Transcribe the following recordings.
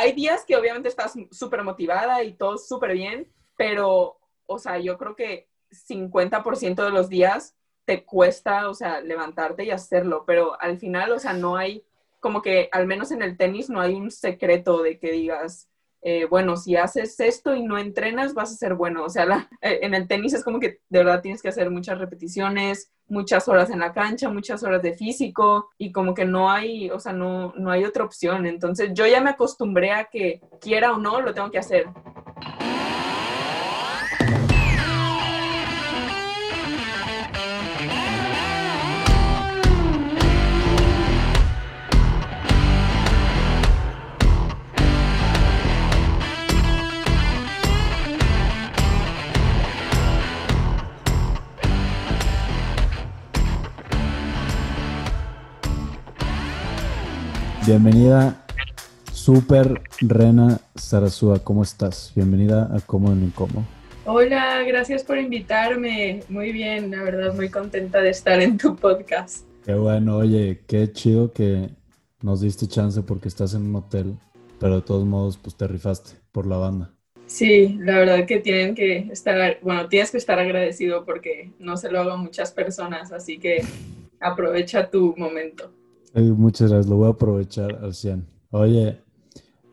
hay días que obviamente estás súper motivada y todo súper bien, pero, o sea, yo creo que 50% de los días te cuesta, o sea, levantarte y hacerlo, pero al final, o sea, no hay, como que al menos en el tenis no hay un secreto de que digas, eh, bueno, si haces esto y no entrenas, vas a ser bueno. O sea, eh, en el tenis es como que de verdad tienes que hacer muchas repeticiones, muchas horas en la cancha, muchas horas de físico y como que no hay, o sea, no, no hay otra opción. Entonces yo ya me acostumbré a que quiera o no, lo tengo que hacer. Bienvenida, Super Rena Sarasúa. ¿Cómo estás? Bienvenida a Cómodo en Incómodo. Hola, gracias por invitarme. Muy bien, la verdad, muy contenta de estar en tu podcast. Qué bueno, oye, qué chido que nos diste chance porque estás en un hotel, pero de todos modos, pues te rifaste por la banda. Sí, la verdad que tienen que estar, bueno, tienes que estar agradecido porque no se lo hago a muchas personas, así que aprovecha tu momento muchas gracias, lo voy a aprovechar al 100. Oye,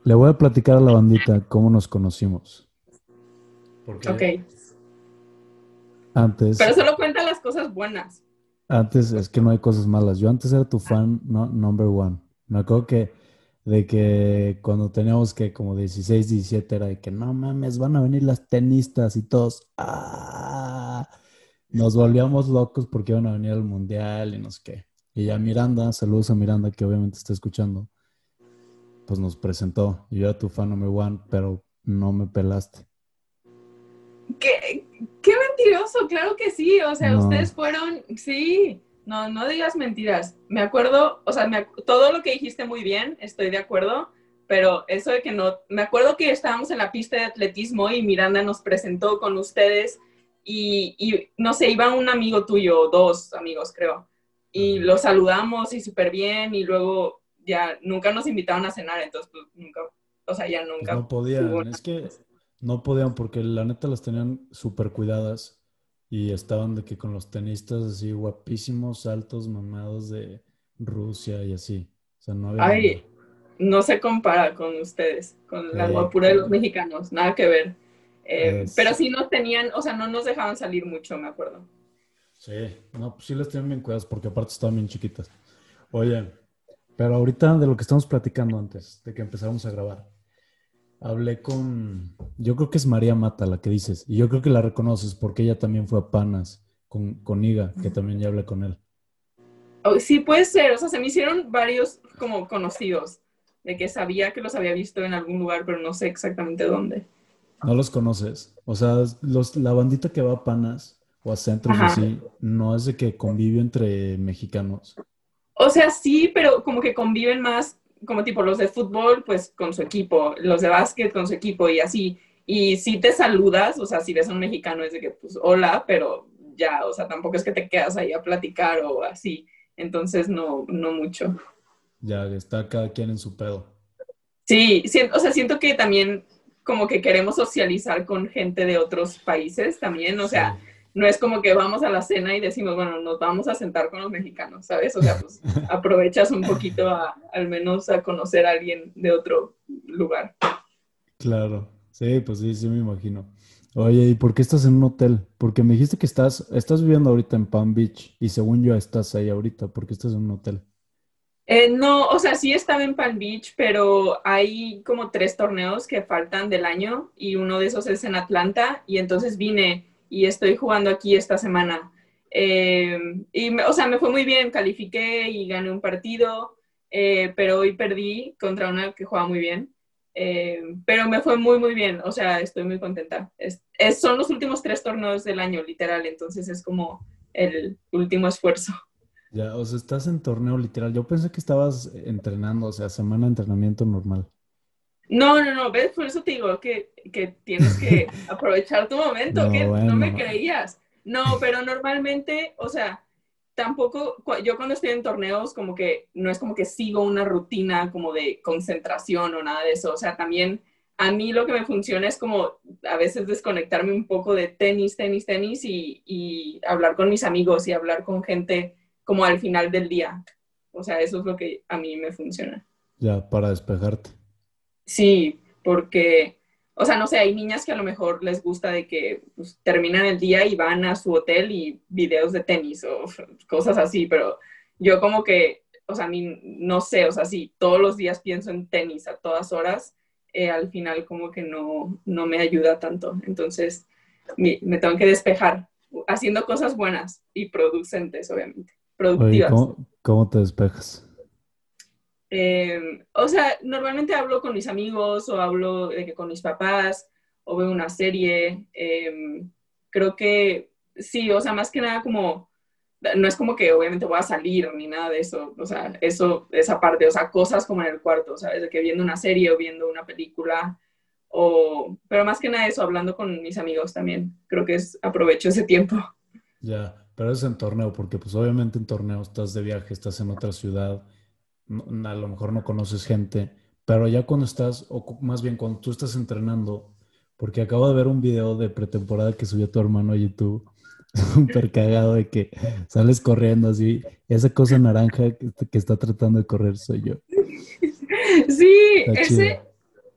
le voy a platicar a la bandita cómo nos conocimos. Porque ok. Antes. Pero solo cuenta las cosas buenas. Antes es que no hay cosas malas. Yo antes era tu fan no, number one. Me acuerdo que de que cuando teníamos que como 16, 17 era de que no mames, van a venir las tenistas y todos. ¡ah! Nos volvíamos locos porque iban a venir al mundial y no sé qué. Y ya Miranda, saludos a Miranda que obviamente está escuchando, pues nos presentó. Yo era tu fan number one, pero no me pelaste. ¿Qué, qué mentiroso? Claro que sí. O sea, ustedes fueron, sí. No, no digas mentiras. Me acuerdo, o sea, todo lo que dijiste muy bien, estoy de acuerdo, pero eso de que no, me acuerdo que estábamos en la pista de atletismo y Miranda nos presentó con ustedes y, y no sé, iba un amigo tuyo, dos amigos creo y los saludamos y súper bien y luego ya nunca nos invitaron a cenar, entonces pues nunca, o sea, ya nunca. no podían, es que no podían porque la neta las tenían súper cuidadas y estaban de que con los tenistas así guapísimos, altos, mamados de Rusia y así. O sea, no había... Ay, no se compara con ustedes, con la guapura de los mexicanos, nada que ver. Eh, pero sí nos tenían, o sea, no nos dejaban salir mucho, me acuerdo. Sí, no, pues sí las tienen bien cuidadas porque aparte estaban bien chiquitas. Oye, pero ahorita de lo que estamos platicando antes, de que empezamos a grabar, hablé con, yo creo que es María Mata la que dices, y yo creo que la reconoces porque ella también fue a Panas con, con Iga, que también ya hablé con él. Oh, sí, puede ser, o sea, se me hicieron varios como conocidos, de que sabía que los había visto en algún lugar, pero no sé exactamente dónde. ¿No los conoces? O sea, los, la bandita que va a Panas, o a centros así, no es de que convivio entre mexicanos. O sea, sí, pero como que conviven más, como tipo los de fútbol, pues con su equipo, los de básquet con su equipo y así. Y si te saludas, o sea, si ves a un mexicano es de que, pues, hola, pero ya, o sea, tampoco es que te quedas ahí a platicar o así. Entonces, no, no mucho. Ya, está cada quien en su pedo. Sí, siento, o sea, siento que también como que queremos socializar con gente de otros países también, o sea, no es como que vamos a la cena y decimos, bueno, nos vamos a sentar con los mexicanos, ¿sabes? O sea, pues aprovechas un poquito a, al menos a conocer a alguien de otro lugar. Claro, sí, pues sí, sí me imagino. Oye, ¿y por qué estás en un hotel? Porque me dijiste que estás, estás viviendo ahorita en Palm Beach y según yo estás ahí ahorita, ¿por qué estás en un hotel? Eh, no, o sea, sí estaba en Palm Beach, pero hay como tres torneos que faltan del año y uno de esos es en Atlanta y entonces vine y estoy jugando aquí esta semana. Eh, y, o sea, me fue muy bien, califiqué y gané un partido, eh, pero hoy perdí contra una que juega muy bien. Eh, pero me fue muy, muy bien, o sea, estoy muy contenta. Es, son los últimos tres torneos del año, literal, entonces es como el último esfuerzo. Ya, o sea, estás en torneo literal. Yo pensé que estabas entrenando, o sea, semana de entrenamiento normal. No, no, no, ves, por eso te digo que, tienes que aprovechar tu momento, que no me creías. No, pero normalmente, o sea, tampoco, yo cuando estoy en torneos, como que no es como que sigo una rutina como de concentración o nada de eso. O sea, también a mí lo que me funciona es como a veces desconectarme un poco de tenis, tenis, tenis y, y hablar con mis amigos y hablar con gente como al final del día. O sea, eso es lo que a mí me funciona. Ya, para despejarte. Sí, porque, o sea, no sé, hay niñas que a lo mejor les gusta de que pues, terminan el día y van a su hotel y videos de tenis o cosas así, pero yo como que, o sea, a mí no sé, o sea, sí, todos los días pienso en tenis a todas horas, eh, al final como que no, no me ayuda tanto. Entonces, me, me tengo que despejar haciendo cosas buenas y producentes, obviamente, productivas. ¿cómo, te despejas? Eh, o sea, normalmente hablo con mis amigos o hablo de que con mis papás o veo una serie. Eh, creo que sí, o sea, más que nada como, no es como que obviamente voy a salir ni nada de eso, o sea, eso, esa parte, o sea, cosas como en el cuarto, ¿sabes? De que viendo una serie o viendo una película, o, pero más que nada eso, hablando con mis amigos también, creo que es, aprovecho ese tiempo. Ya, pero es en torneo, porque pues obviamente en torneo estás de viaje, estás en otra ciudad, a lo mejor no conoces gente, pero ya cuando estás, o más bien cuando tú estás entrenando, porque acabo de ver un video de pretemporada que subió tu hermano a YouTube, súper cagado de que sales corriendo así, esa cosa naranja que, está tratando de correr soy yo. Sí, ese,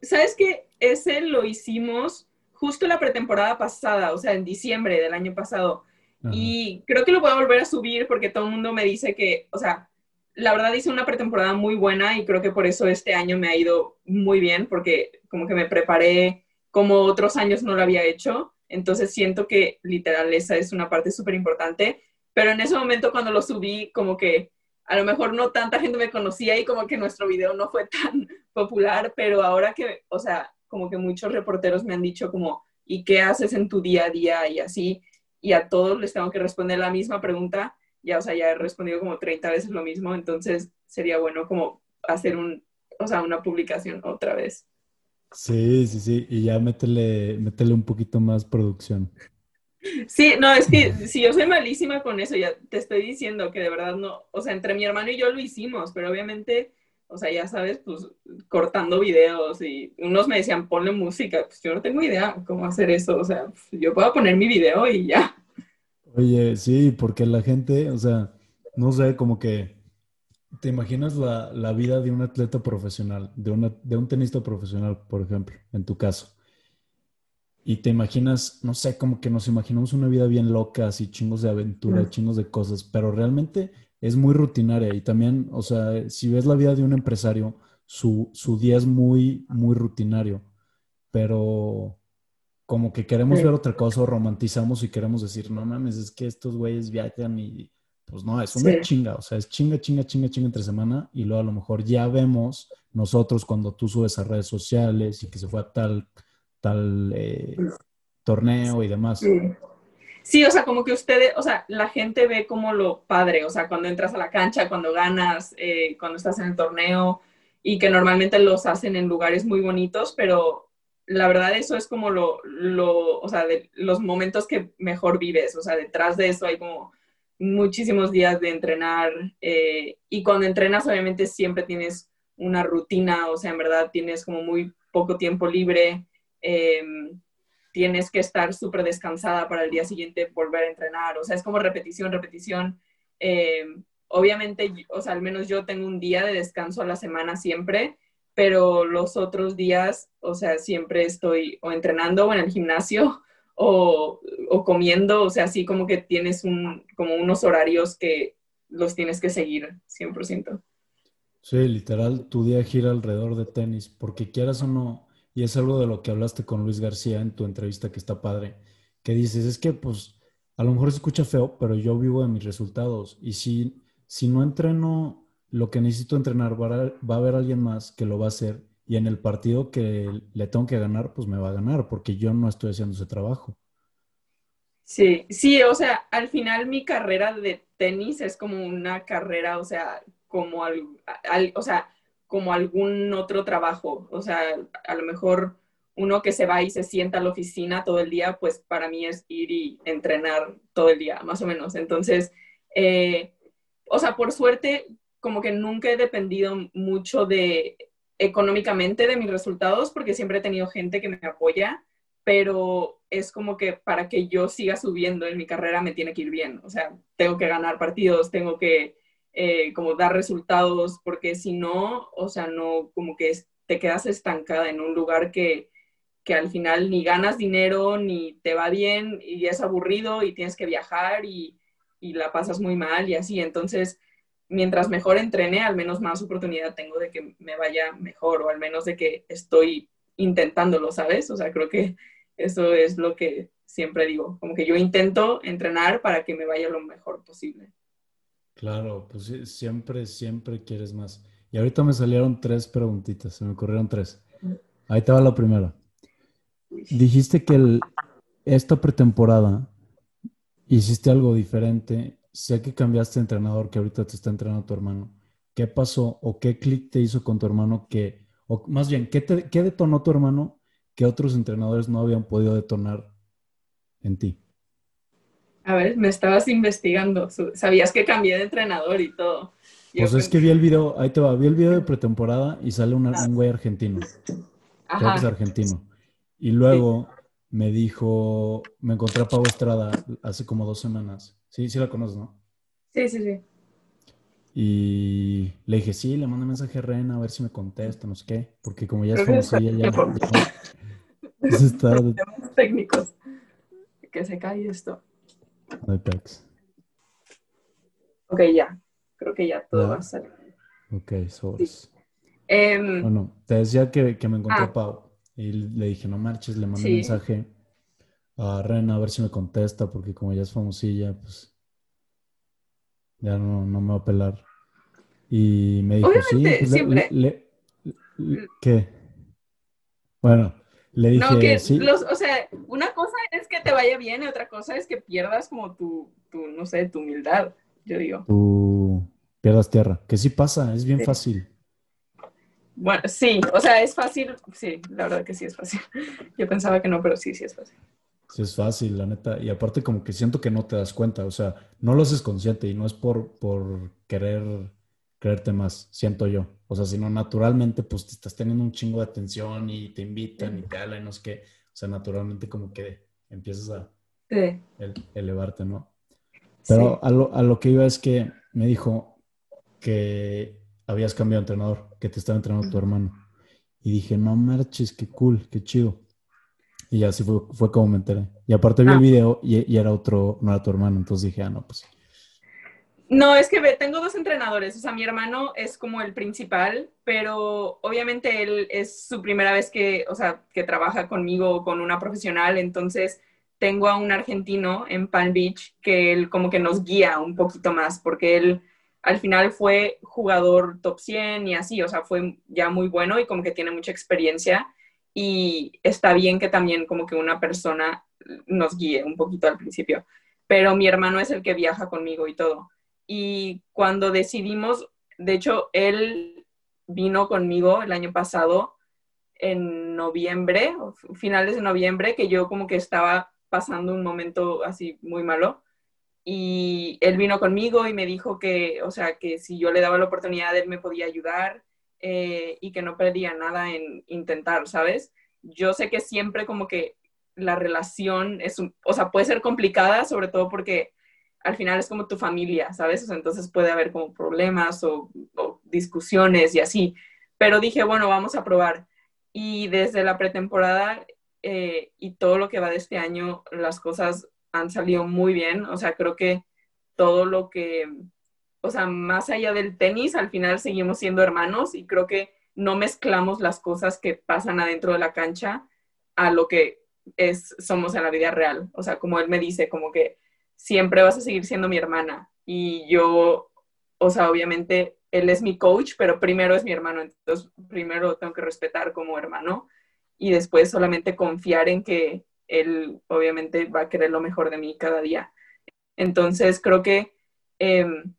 ¿sabes qué? Ese lo hicimos justo la pretemporada pasada, o sea, en diciembre del año pasado. Y creo que lo voy a volver a subir porque todo el mundo me dice que, o sea, la verdad hice una pretemporada muy buena y creo que por eso este año me ha ido muy bien porque como que me preparé como otros años no lo había hecho. Entonces siento que literal esa es una parte súper importante. Pero en ese momento cuando lo subí como que a lo mejor no tanta gente me conocía y como que nuestro video no fue tan popular, pero ahora que, o sea, como que muchos reporteros me han dicho como, ¿y qué haces en tu día a día? Y así, y a todos les tengo que responder la misma pregunta ya, o sea, ya he respondido como 30 veces lo mismo, entonces sería bueno como hacer un, o sea, una publicación otra vez. Sí, sí, sí, y ya métele, métele un poquito más producción. Sí, no, es que si yo soy malísima con eso, ya te estoy diciendo que de verdad no, o sea, entre mi hermano y yo lo hicimos, pero obviamente, o sea, ya sabes, pues cortando videos y unos me decían ponle música, pues yo no tengo idea cómo hacer eso, o sea, yo puedo poner mi video y ya. Oye, sí, porque la gente, o sea, no sé, como que te imaginas la, vida de un atleta profesional, de, una, de un tenista profesional, por ejemplo, en tu caso. Y te imaginas, no sé, como que nos imaginamos una vida bien loca, así chingos de aventura, chingos de cosas, pero realmente es muy rutinaria. Y también, o sea, si ves la vida de un empresario, su, su día es muy, muy rutinario. Pero como que queremos ver otra cosa o romantizamos y queremos decir, no mames, es que estos güeyes viajan y pues no, es una chinga, o sea, es chinga, chinga, chinga, chinga entre semana y luego a lo mejor ya vemos nosotros cuando tú subes a redes sociales y que se fue a tal, tal eh, torneo y demás. Sí. o sea, como que ustedes, o sea, la gente ve como lo padre, o sea, cuando entras a la cancha, cuando ganas, eh, cuando estás en el torneo y que normalmente los hacen en lugares muy bonitos, pero la verdad eso es como lo, lo, o sea, los momentos que mejor vives, o sea, detrás de eso hay como muchísimos días de entrenar eh, y cuando entrenas obviamente siempre tienes una rutina, o sea, en verdad tienes como muy poco tiempo libre, em, tienes que estar súper descansada para el día siguiente volver a entrenar, o sea, es como repetición, repetición. Em, obviamente, o sea, al menos yo tengo un día de descanso a la semana siempre, pero los otros días, o sea, siempre estoy o entrenando o en el gimnasio o, o comiendo, o sea, así como que tienes un, como unos horarios que los tienes que seguir 100%. Sí, literal, tu día gira alrededor de tenis, porque quieras o no, y es algo de lo que hablaste con Luis García en tu entrevista que está padre, que dices, es que pues a lo mejor se escucha feo, pero yo vivo de mis resultados, y si, si no entreno lo que necesito entrenar, va a, haber alguien más que lo va a hacer y en el partido que le tengo que ganar, pues me va a ganar porque yo no estoy haciendo ese trabajo. Sí, sí, o sea, al final mi carrera de tenis es como una carrera, o sea, como o sea, como algún otro trabajo, o sea, a lo mejor uno que se va y se sienta a la oficina todo el día, pues para mí es ir y entrenar todo el día, más o menos. Entonces, Eh, o sea, por suerte, como que nunca he dependido mucho de económicamente de mis resultados porque siempre he tenido gente que me apoya, pero es como que para que yo siga subiendo en mi carrera me tiene que ir bien. O sea, tengo que ganar partidos, tengo que eh, como dar resultados, porque si no, o sea, no, como que te quedas estancada en un lugar que, que al final ni ganas dinero, ni te va bien, y es aburrido, y tienes que viajar, y, y la pasas muy mal, y así. Entonces, mientras mejor entrene, al menos más oportunidad tengo de que me vaya mejor, o al menos de que estoy intentándolo, ¿sabes? O sea, creo que eso es lo que siempre digo, como que yo intento entrenar para que me vaya lo mejor posible. Claro, pues siempre, siempre quieres más. Y ahorita me salieron tres preguntitas, se me ocurrieron tres. Ahí te va la primera. Dijiste que esta pretemporada hiciste algo diferente. Sé que cambiaste de entrenador, que ahorita te está entrenando tu hermano. ¿Qué pasó o qué clic te hizo con tu hermano que, o más bien, ¿qué, ¿qué detonó tu hermano que otros entrenadores no habían podido detonar en ti? A ver, me estabas investigando. Sabías que cambié de entrenador y todo. pues es que vi el video, ahí te va, vi el video de pretemporada y sale un güey argentino. Creo que es argentino. Y luego me dijo, me encontré a Pau Estrada hace como dos semanas. Sí, sí la conoces, ¿no? Sí, sí, sí. Y le dije, sí, le mando un mensaje a Ren a ver si me contesta, no sé qué, porque como ya es famosa, ya, ya, técnicos. Que se cae esto. Apex. Ok, ya. Creo que ya todo va a salir. Ok, source. Em, bueno, te decía que, que me encontré a ah. Pau y le dije, no marches, le mandé un mensaje a Ren a ver si me contesta, porque como ya es famosilla, pues ya no, no me va a pelar. Y me dijo, sí, pues, le, ¿qué? Bueno, le dije, no, que sí. los, o sea, una cosa es que te vaya bien y otra cosa es que pierdas como tu, tu no sé, tu humildad, yo digo. Tu pierdas tierra, que sí pasa, es bien fácil. Bueno, sí, o sea, es fácil, sí, la verdad que sí es fácil. Yo pensaba que no, pero sí, sí es fácil. Sí, es fácil, la neta. Y aparte como que siento que no te das cuenta, o sea, no lo haces consciente y no es por, por querer creerte más, siento yo. O sea, sino naturalmente, pues te estás teniendo un chingo de atención y te invitan y te hablan, no es que, o sea, naturalmente como que empiezas a elevarte, ¿no? Pero a, lo, a lo que iba es que me dijo que habías cambiado de entrenador, que te estaba entrenando tu hermano. Y dije, no marches, qué cool, qué chido. Y así fue, fue como me enteré. Y aparte vi el ah. video y, y, era otro, no era tu hermano, entonces dije, ah, no, pues no, es que tengo dos entrenadores, o sea, mi hermano es como el principal, pero obviamente él es su primera vez que, o sea, que trabaja conmigo con una profesional, entonces tengo a un argentino en Palm Beach que él como que nos guía un poquito más, porque él al final fue jugador top 100 y así, o sea, fue ya muy bueno y como que tiene mucha experiencia y está bien que también como que una persona nos guíe un poquito al principio, pero mi hermano es el que viaja conmigo y todo y cuando decidimos, de hecho, él vino conmigo el año pasado en noviembre, finales de noviembre, que yo como que estaba pasando un momento así muy malo. Y él vino conmigo y me dijo que, o sea, que si yo le daba la oportunidad, él me podía ayudar eh, y que no perdía nada en intentar, ¿sabes? Yo sé que siempre como que la relación es, o sea, puede ser complicada, sobre todo porque al final es como tu familia, ¿sabes? entonces puede haber como problemas o, discusiones y así. Pero dije, bueno, vamos a probar. Y desde la pretemporada eh, y todo lo que va de este año, las cosas han salido muy bien. O sea, creo que todo lo que, o sea, más allá del tenis, al final seguimos siendo hermanos y creo que no mezclamos las cosas que pasan adentro de la cancha a lo que es, somos en la vida real. O sea, como él me dice, como que siempre vas a seguir siendo mi hermana. Y yo, o sea, obviamente él es mi coach, pero primero es mi hermano, entonces primero tengo que respetar como hermano y después solamente confiar en que él obviamente va a querer lo mejor de mí cada día. Entonces creo que, em,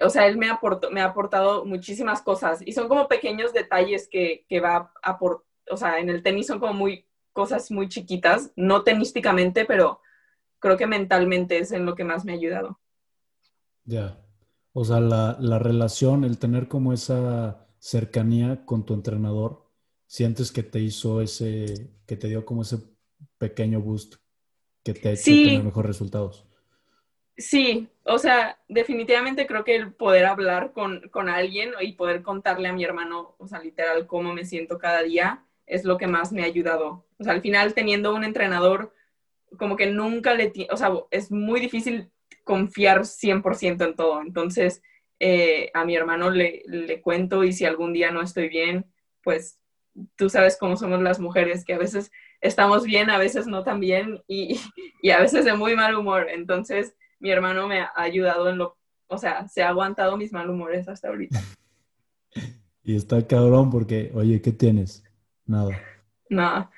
o sea, él me, aportó, me ha aportado muchísimas cosas y son como pequeños detalles que, que va a aportar, o sea, en el tenis son como muy cosas muy chiquitas, no tenísticamente, pero creo que mentalmente es en lo que más me ha ayudado. Ya. O sea, la, la relación, el tener como esa cercanía con tu entrenador, sientes que te hizo ese, que te dio como ese pequeño boost que te ha hecho tener mejores resultados. Sí, o sea, definitivamente creo que el poder hablar con, con, alguien y poder contarle a mi hermano, o sea, literal, cómo me siento cada día, es lo que más me ha ayudado. O sea, al final teniendo un entrenador, como que nunca le, o sea, es muy difícil confiar 100% en todo. Entonces, eh, a mi hermano le, le cuento y si algún día no estoy bien, pues tú sabes cómo somos las mujeres, que a veces estamos bien, a veces no tan bien y, y a veces de muy mal humor. Entonces, mi hermano me ha ayudado en lo, o sea, se ha aguantado mis mal humores hasta ahorita. Y está cabrón porque, oye, ¿qué tienes? Nada. Nada.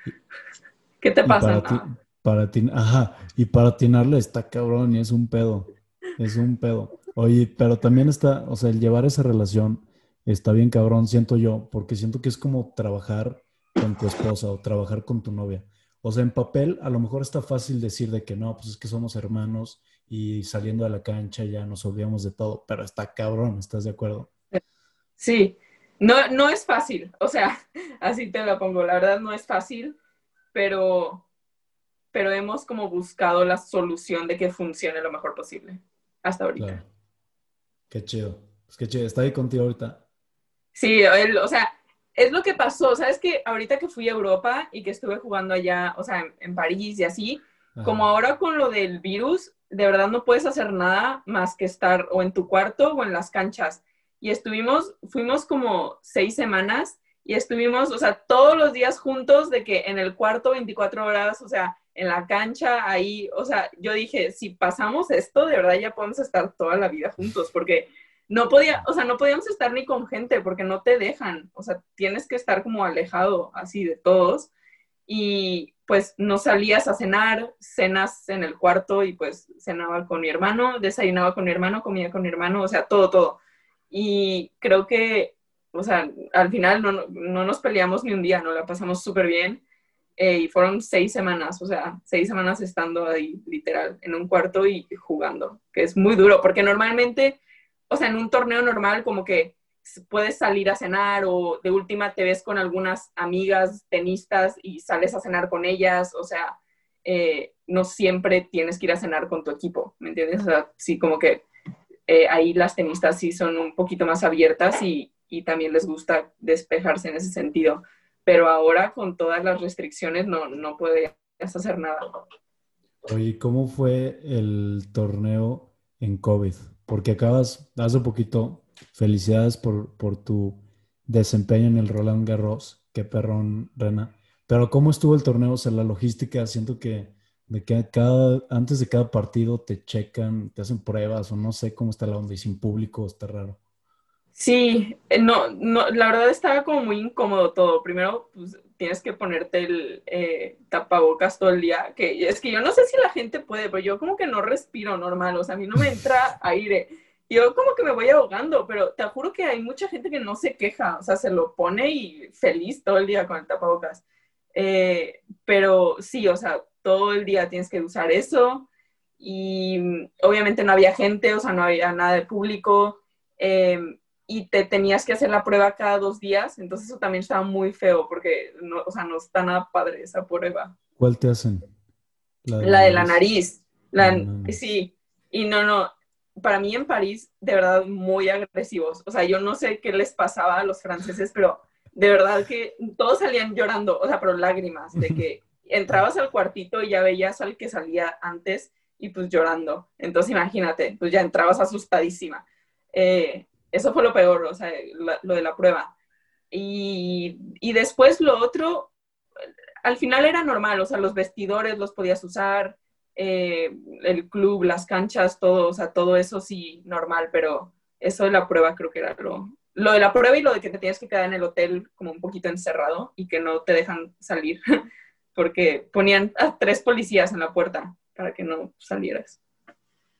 ¿Qué te pasa? Para, ti, para ti, ajá, y para atinarle está cabrón y es un pedo. Es un pedo. Oye, pero también está, o sea, el llevar esa relación está bien cabrón, siento yo, porque siento que es como trabajar con tu esposa o trabajar con tu novia. O sea, en papel a lo mejor está fácil decir de que no, pues es que somos hermanos y saliendo a la cancha ya nos olvidamos de todo, pero está cabrón, ¿estás de acuerdo? Sí, no, no es fácil, o sea, así te lo pongo, la verdad no es fácil, pero, pero hemos como buscado la solución de que funcione lo mejor posible hasta ahorita. Qué chido, es que chido, está ahí contigo ahorita. Sí, o sea, es lo que pasó, sabes que ahorita que fui a Europa y que estuve jugando allá, o sea, en, París y así, como ahora con lo del virus, de verdad no puedes hacer nada más que estar o en tu cuarto o en las canchas. Y estuvimos, fuimos como seis semanas y estuvimos, o sea, todos los días juntos de que en el cuarto 24 horas, o sea, en la cancha, ahí, o sea, yo dije, si pasamos esto, de verdad ya podemos estar toda la vida juntos, porque no podía, o sea, no podíamos estar ni con gente porque no te dejan, o sea, tienes que estar como alejado así de todos y pues no salías a cenar, cenas en el cuarto y pues cenaba con mi hermano, desayunaba con mi hermano, comía con mi hermano, o sea, todo, todo. Y creo que, o sea, al final no, no nos peleamos ni un día, no la pasamos súper bien. Eh, y fueron seis semanas, o sea, seis semanas estando ahí literal en un cuarto y jugando, que es muy duro, porque normalmente, o sea, en un torneo normal como que puedes salir a cenar o de última te ves con algunas amigas tenistas y sales a cenar con ellas, o sea, eh, no siempre tienes que ir a cenar con tu equipo, ¿me entiendes? O sea, sí, como que eh, ahí las tenistas sí son un poquito más abiertas y, y, también les gusta despejarse en ese sentido, pero ahora con todas las restricciones no, no puedes hacer nada. Oye, ¿cómo fue el torneo en COVID? Porque acabas, hace poquito, Felicidades por, por tu desempeño en el Roland Garros. Qué perrón, Rena. Pero ¿cómo estuvo el torneo? O sea, la logística, siento que, de que cada, antes de cada partido te checan, te hacen pruebas o no sé cómo está la onda y sin público está raro. Sí, eh, no, no, la verdad estaba como muy incómodo todo. Primero, pues tienes que ponerte el eh, tapabocas todo el día, que es que yo no sé si la gente puede, pero yo como que no respiro normal, o sea, a mí no me entra aire yo como que me voy ahogando, pero te juro que hay mucha gente que no se queja, o sea, se lo pone y feliz todo el día con el tapabocas. Eh, pero sí, o sea, todo el día tienes que usar eso y obviamente no había gente, o sea, no había nada de público eh, y te tenías que hacer la prueba cada dos días, entonces eso también estaba muy feo porque, no, o sea, no está nada padre esa prueba. ¿Cuál te hacen? La de la, nariz. La, sí, y no, no, para mí en París, de verdad, muy agresivos. O sea, yo no sé qué les pasaba a los franceses, pero de verdad que todos salían llorando, o sea, pero lágrimas, de que entrabas al cuartito y ya veías al que salía antes y pues llorando. Entonces imagínate, pues ya entrabas asustadísima. Eh, eso fue lo peor, o sea, lo de la prueba. Y, y después lo otro, al final era normal, o sea, los vestidores los podías usar, eh, el club, las canchas, todo, o sea, todo eso sí, normal, pero eso de la prueba creo que era lo, lo de la prueba y lo de que te tienes que quedar en el hotel como un poquito encerrado y que no te dejan salir, porque ponían a tres policías en la puerta para que no salieras.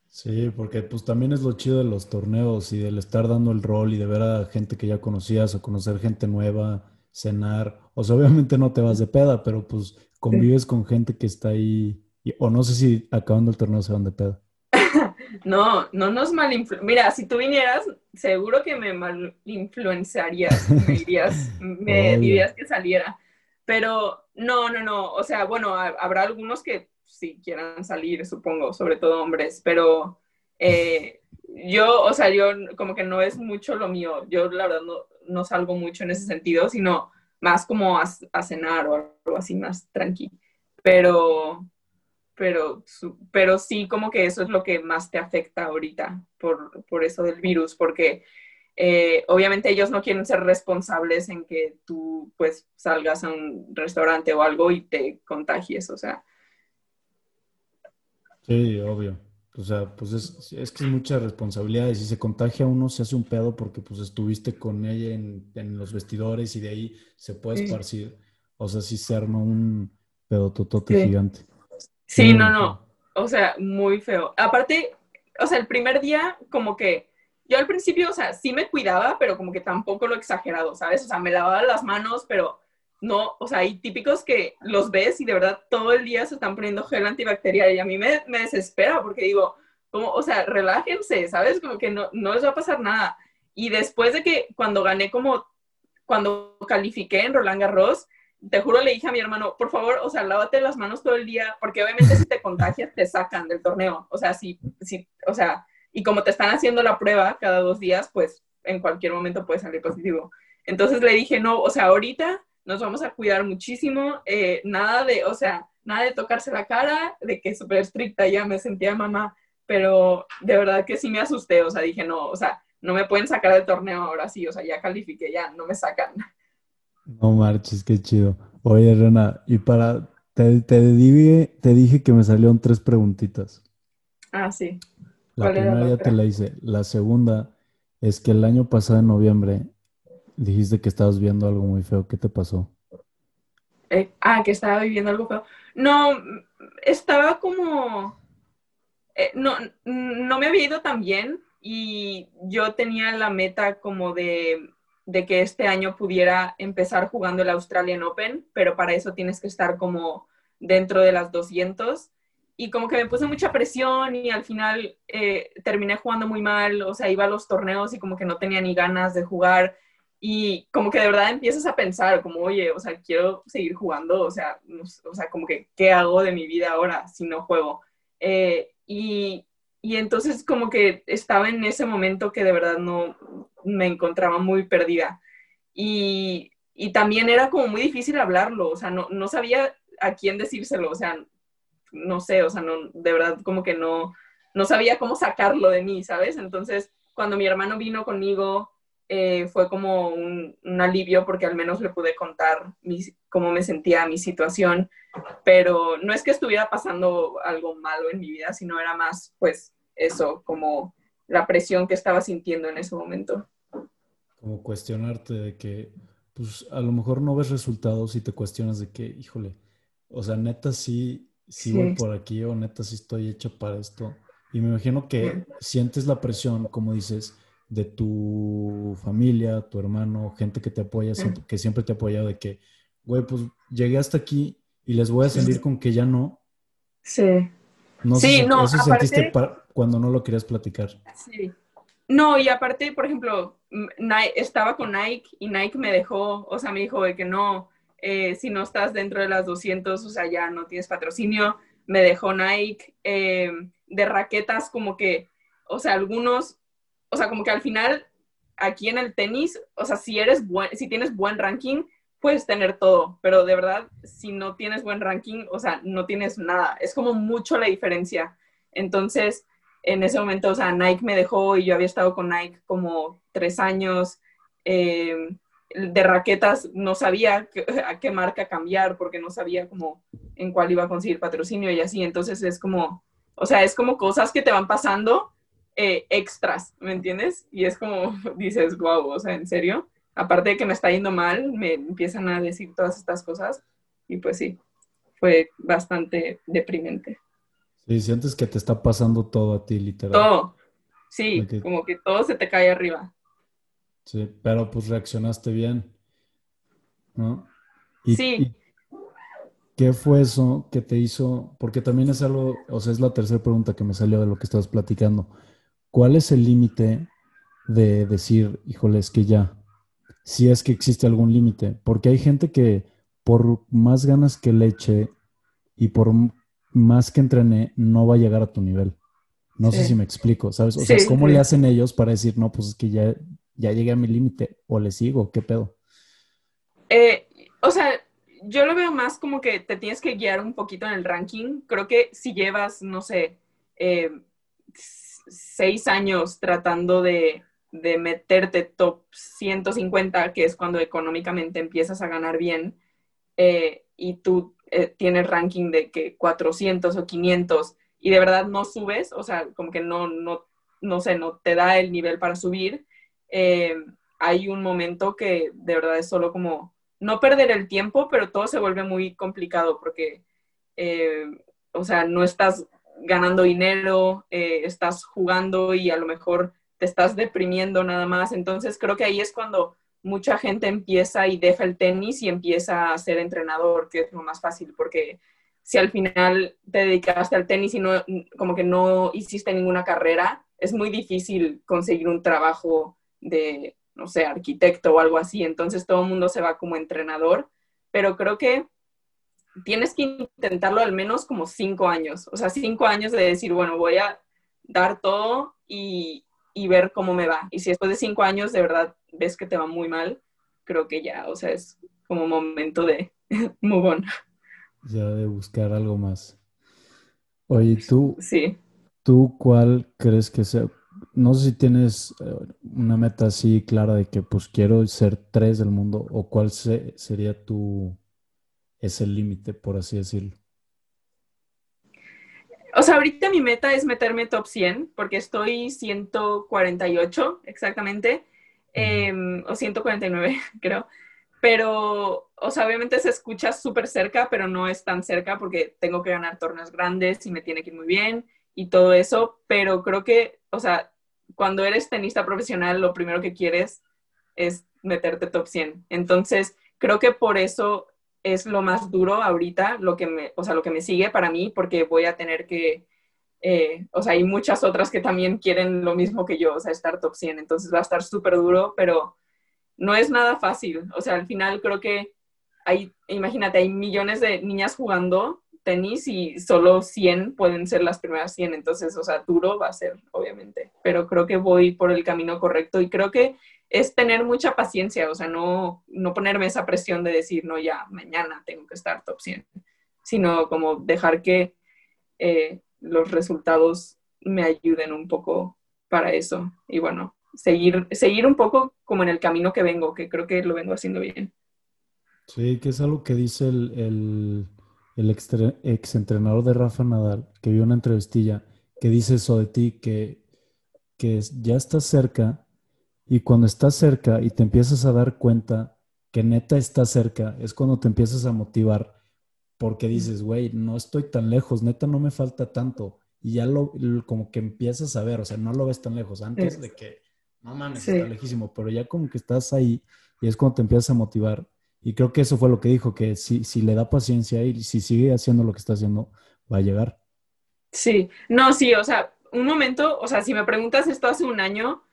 Sí, porque pues también es lo chido de los torneos y del estar dando el rol y de ver a gente que ya conocías o conocer gente nueva, cenar. O sea, obviamente no te vas de peda, pero pues convives con gente que está ahí o no sé si acabando el torneo se van de pedo. No, no nos malinfluenciarías. Mira, si tú vinieras, seguro que me malinfluenciarías, me dirías, me dirías que saliera. Pero no, no, no. O sea, bueno, habrá algunos que sí quieran salir, supongo, sobre todo hombres, pero eh, yo, o sea, yo como que no es mucho lo mío. Yo la verdad no, no salgo mucho en ese sentido, sino más como a, a cenar o algo así más tranqui. Pero, pero, pero sí como que eso es lo que más te afecta ahorita por, por eso del virus, porque eh, obviamente ellos no quieren ser responsables en que tú pues salgas a un restaurante o algo y te contagies, o sea. Sí, obvio. O sea, pues es, es que es mucha responsabilidad y si se contagia uno se hace un pedo porque pues estuviste con ella en, en los vestidores y de ahí se puede esparcir. O sea, sí se arma un pedo totote gigante. Sí, no, no. O sea, muy feo. Aparte, o sea, el primer día como que yo al principio, o sea, sí me cuidaba, pero como que tampoco lo exagerado, ¿sabes? O sea, me lavaba las manos, pero no, o sea, hay típicos que los ves y de verdad todo el día se están poniendo gel antibacterial y a mí me, me desespera porque digo, como, o sea, relájense, ¿sabes? Como que no, no les va a pasar nada. Y después de que cuando gané como, cuando califiqué en Roland Garros, te juro, le dije a mi hermano, por favor, o sea, lávate las manos todo el día, porque obviamente si te contagias, te sacan del torneo. O sea, si, si, o sea, y como te están haciendo la prueba cada dos días, pues en cualquier momento puede salir positivo. Entonces le dije, no, o sea, ahorita nos vamos a cuidar muchísimo, eh, nada de, o sea, nada de tocarse la cara, de que súper estricta ya me sentía mamá, pero de verdad que sí me asusté, o sea, dije, no, o sea, no me pueden sacar del torneo ahora sí, o sea, ya califiqué, ya no me sacan. No marches, qué chido. Oye, Rena, y para, te, te, dije, te dije que me salieron tres preguntitas. Ah, sí. La primera ya te la hice. La segunda es que el año pasado, en noviembre, dijiste que estabas viendo algo muy feo. ¿Qué te pasó? Eh, ah, que estaba viviendo algo feo. No, estaba como... Eh, no, no me había ido tan bien y yo tenía la meta como de de que este año pudiera empezar jugando el Australian Open, pero para eso tienes que estar como dentro de las 200. Y como que me puse mucha presión y al final eh, terminé jugando muy mal, o sea, iba a los torneos y como que no tenía ni ganas de jugar. Y como que de verdad empiezas a pensar, como, oye, o sea, quiero seguir jugando, o sea, o sea como que, ¿qué hago de mi vida ahora si no juego? Eh, y, y entonces como que estaba en ese momento que de verdad no me encontraba muy perdida. Y, y también era como muy difícil hablarlo, o sea, no, no, sabía a quién decírselo, o sea, no sé, o sea, no, de verdad como que no, no sabía cómo sacarlo de mí, ¿sabes? Entonces, cuando mi hermano vino conmigo, eh, fue como un, un, alivio porque al menos le pude contar mi, cómo me sentía mi situación, pero no es que estuviera pasando algo malo en mi vida, sino era más, pues, eso, como la presión que estaba sintiendo en ese momento. Como cuestionarte de que, pues, a lo mejor no ves resultados y te cuestionas de que, híjole, o sea, neta sí, sí, voy por aquí o neta sí estoy hecha para esto. Y me imagino que sientes la presión, como dices, de tu familia, tu hermano, gente que te apoya, que siempre te ha apoyado de que, güey, pues llegué hasta aquí y les voy a salir con que ya no. Sí. No sí, no, eso sentiste cuando no lo querías platicar. Sí. No, y aparte, por ejemplo, estaba con Nike y Nike me dejó, o sea, me dijo de que no, eh, si no estás dentro de las 200, o sea, ya no tienes patrocinio. Me dejó Nike eh, de raquetas como que, o sea, algunos o sea, como que al final, aquí en el tenis, o sea, si eres si tienes buen ranking, puedes tener todo, pero de verdad, si no tienes buen ranking, o sea, no tienes nada. Es como mucho la diferencia. Entonces, en ese momento, o sea, Nike me dejó y yo había estado con Nike como tres años. Eh, de raquetas no sabía a qué marca cambiar porque no sabía como en cuál iba a conseguir patrocinio y así. Entonces es como, o sea, es como cosas que te van pasando eh, extras, ¿me entiendes? Y es como dices, wow, o sea, en serio. Aparte de que me está yendo mal, me empiezan a decir todas estas cosas y pues sí, fue bastante deprimente. Sí, sientes que te está pasando todo a ti, literal. Todo. Sí, como que todo se te cae arriba. Sí, pero pues reaccionaste bien, ¿no? sí. ¿qué fue eso que te hizo? Porque también es algo, o sea, es la tercera pregunta que me salió de lo que estabas platicando. ¿Cuál es el límite de decir, híjole, es que ya, si es que existe algún límite? Porque hay gente que por más ganas que le eche y por más que entrene, no va a llegar a tu nivel. No sé si me explico, ¿sabes? O sea, ¿cómo le hacen ellos para decir, no, pues es que ya, ya llegué a mi límite o le sigo? ¿Qué pedo? Eh, o sea, yo lo veo más como que te tienes que guiar un poquito en el ranking. Creo que si llevas, no sé, eh, seis años tratando de, de, meterte top 150, que es cuando económicamente empiezas a ganar bien, eh, y tú tienes ranking de que 400 o 500 y de verdad no subes, o sea, como que no, no, no sé, no te da el nivel para subir, eh, hay un momento que de verdad es solo como no perder el tiempo, pero todo se vuelve muy complicado porque, eh, o sea, no estás ganando dinero, eh, estás jugando y a lo mejor te estás deprimiendo nada más. Entonces creo que ahí es cuando mucha gente empieza y deja el tenis y empieza a ser entrenador, que es lo más fácil, porque si al final te dedicaste al tenis y no, como que no hiciste ninguna carrera, es muy difícil conseguir un trabajo de, no sé, arquitecto o algo así. Entonces todo el mundo se va como entrenador, pero creo que tienes que intentarlo al menos como cinco años. O sea, cinco años de decir, bueno, voy a dar todo y, y ver cómo me va. Y si después de cinco años de verdad ves que te va muy mal, creo que ya, o sea, es como momento de move on ya de buscar algo más. Oye, tú, sí. ¿tú cuál crees que sea? No sé si tienes eh, una meta así clara de que pues quiero ser tres del mundo o cuál sería tu, ese límite, por así decirlo. O sea, ahorita mi meta es meterme top 100 porque estoy 148 exactamente, em, o 149 creo. Pero, o sea, obviamente se escucha súper cerca, pero no es tan cerca porque tengo que ganar torneos grandes y me tiene que ir muy bien y todo eso. Pero creo que, o sea, cuando eres tenista profesional, lo primero que quieres es meterte top 100. Entonces, creo que por eso es lo más duro ahorita, lo que me, o sea, lo que me sigue para mí, porque voy a tener que, eh, o sea, hay muchas otras que también quieren lo mismo que yo, o sea, estar top 100. Entonces va a estar súper duro, pero no es nada fácil. O sea, al final creo que hay, imagínate, hay millones de niñas jugando tenis y solo 100 pueden ser las primeras 100. Entonces, o sea, duro va a ser, obviamente. Pero creo que voy por el camino correcto y creo que es tener mucha paciencia, o sea, no, no ponerme esa presión de decir, no, ya, mañana tengo que estar top 100, sino como dejar que eh, los resultados me ayuden un poco para eso. Y bueno, seguir, seguir un poco como en el camino que vengo, que creo que lo vengo haciendo bien. Sí, que es algo que dice el, el, ex, entrenador de Rafa Nadal, que vio una entrevistilla, que dice eso de ti, que, que ya estás cerca y cuando estás cerca y te empiezas a dar cuenta que neta estás cerca, es cuando te empiezas a motivar porque dices, güey, no estoy tan lejos, neta no me falta tanto. Y ya lo, como que empiezas a ver, o sea, no lo ves tan lejos antes de que no mames, está lejísimo, pero ya como que estás ahí y es cuando te empiezas a motivar. Y creo que eso fue lo que dijo, que si, si le da paciencia y si sigue haciendo lo que está haciendo, va a llegar. Sí, no, sí, o sea, un momento, o sea, si me preguntas esto hace un año,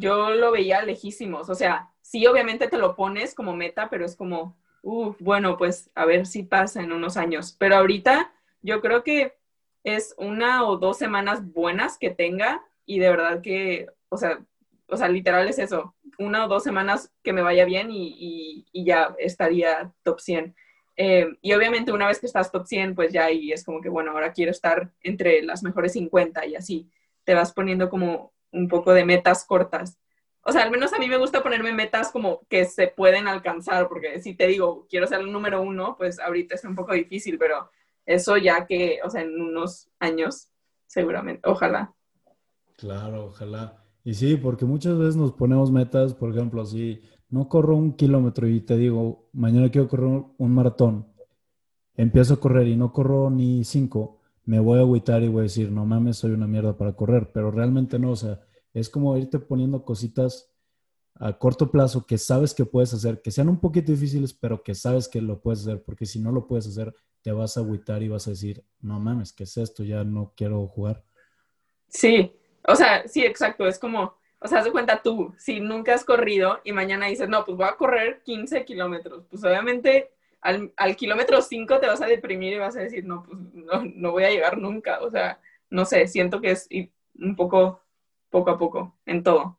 yo lo veía lejísimos, o sea, sí, obviamente te lo pones como meta, pero es como, uff, bueno, pues a ver si pasa en unos años. Pero ahorita yo creo que es una o dos semanas buenas que tenga y de verdad que, o sea, o sea, literal es eso, una o dos semanas que me vaya bien y, ya estaría top 100. Eh, y obviamente una vez que estás top 100, pues ya ahí es como que, bueno, ahora quiero estar entre las mejores 50 y así te vas poniendo como un poco de metas cortas. O sea, al menos a mí me gusta ponerme metas como que se pueden alcanzar, porque si te digo, quiero ser el número uno, pues ahorita es un poco difícil, pero eso ya que, o sea, en unos años, seguramente, ojalá. Claro, ojalá. Y sí, porque muchas veces nos ponemos metas, por ejemplo, si no corro un kilómetro y te digo, mañana quiero correr un maratón, empiezo a correr y no corro ni cinco, me voy a agüitar y voy a decir, no mames, soy una mierda para correr, pero realmente no, o sea, es como irte poniendo cositas a corto plazo que sabes que puedes hacer, que sean un poquito difíciles, pero que sabes que lo puedes hacer, porque si no lo puedes hacer, te vas a agüitar y vas a decir, no mames, ¿qué es esto? Ya no quiero jugar. Sí, o sea, sí, exacto, es como, o sea, haz de cuenta tú, si nunca has corrido y mañana dices, no, pues voy a correr 15 kilómetros, pues obviamente al, kilómetro 5 te vas a deprimir y vas a decir, no, pues no, no voy a llegar nunca, o sea, no sé, siento que es un poco, poco a poco, en todo.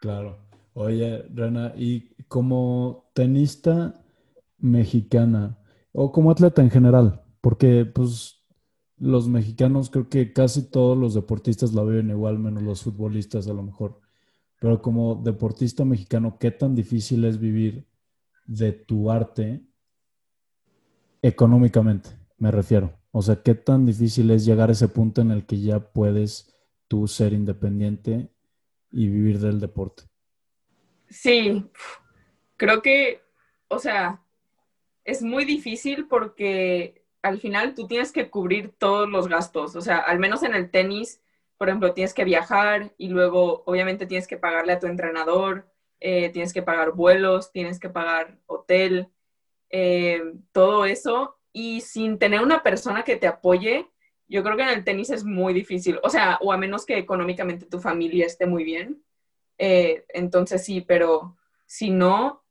Claro. Oye, Rena, y como tenista mexicana o como atleta en general, porque pues los mexicanos creo que casi todos los deportistas la viven igual, menos los futbolistas a lo mejor. Pero como deportista mexicano, ¿qué tan difícil es vivir de tu arte económicamente? Me refiero. O sea, ¿qué tan difícil es llegar a ese punto en el que ya puedes tú ser independiente y vivir del deporte? Sí, creo que, o sea, es muy difícil porque al final tú tienes que cubrir todos los gastos. O sea, al menos en el tenis, por ejemplo, tienes que viajar y luego obviamente tienes que pagarle a tu entrenador, eh, tienes que pagar vuelos, tienes que pagar hotel, eh, todo eso. Y sin tener una persona que te apoye, yo creo que en el tenis es muy difícil. O sea, o a menos que económicamente tu familia esté muy bien eh, entonces sí, pero si no,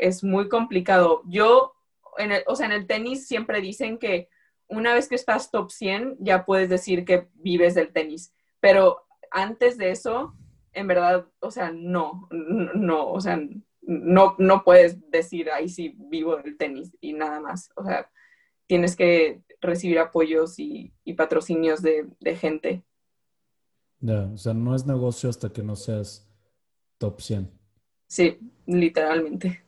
es muy complicado. Yo, en el, o sea, en el tenis siempre dicen que una vez que estás top 100, ya puedes decir que vives del tenis, pero antes de eso, en verdad, o sea, no, no, o sea, no, no puedes decir, ahí sí, vivo del tenis y nada más. O sea, tienes que recibir apoyos y, patrocinios de, de gente. Ya, o sea, no es negocio hasta que no seas top 100. Sí, literalmente.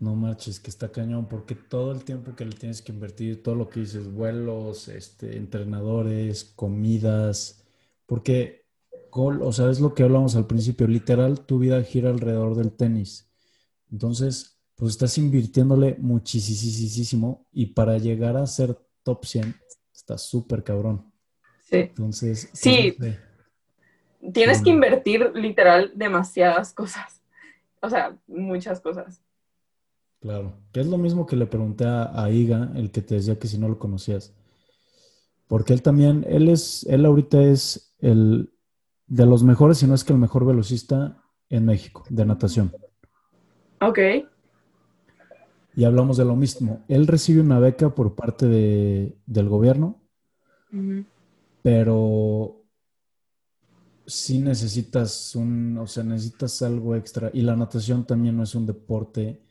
No marches, que está cañón, porque todo el tiempo que le tienes que invertir, todo lo que dices, vuelos, este, entrenadores, comidas, porque, o sea, es lo que hablamos al principio, literal, tu vida gira alrededor del tenis. Entonces, pues estás invirtiéndole muchísimo y para llegar a ser top 100, está súper cabrón. Sí. Entonces, sí. Tienes que invertir literal demasiadas cosas. O sea, muchas cosas. Claro, que es lo mismo que le pregunté a, Iga, el que te decía que si no lo conocías. Porque él también, él es, él ahorita es el de los mejores, si no es que el mejor velocista en México, de natación. Ok. Y hablamos de lo mismo. Él recibe una beca por parte de, del gobierno, pero sí necesitas un, o sea, necesitas algo extra. Y la natación también no es un deporte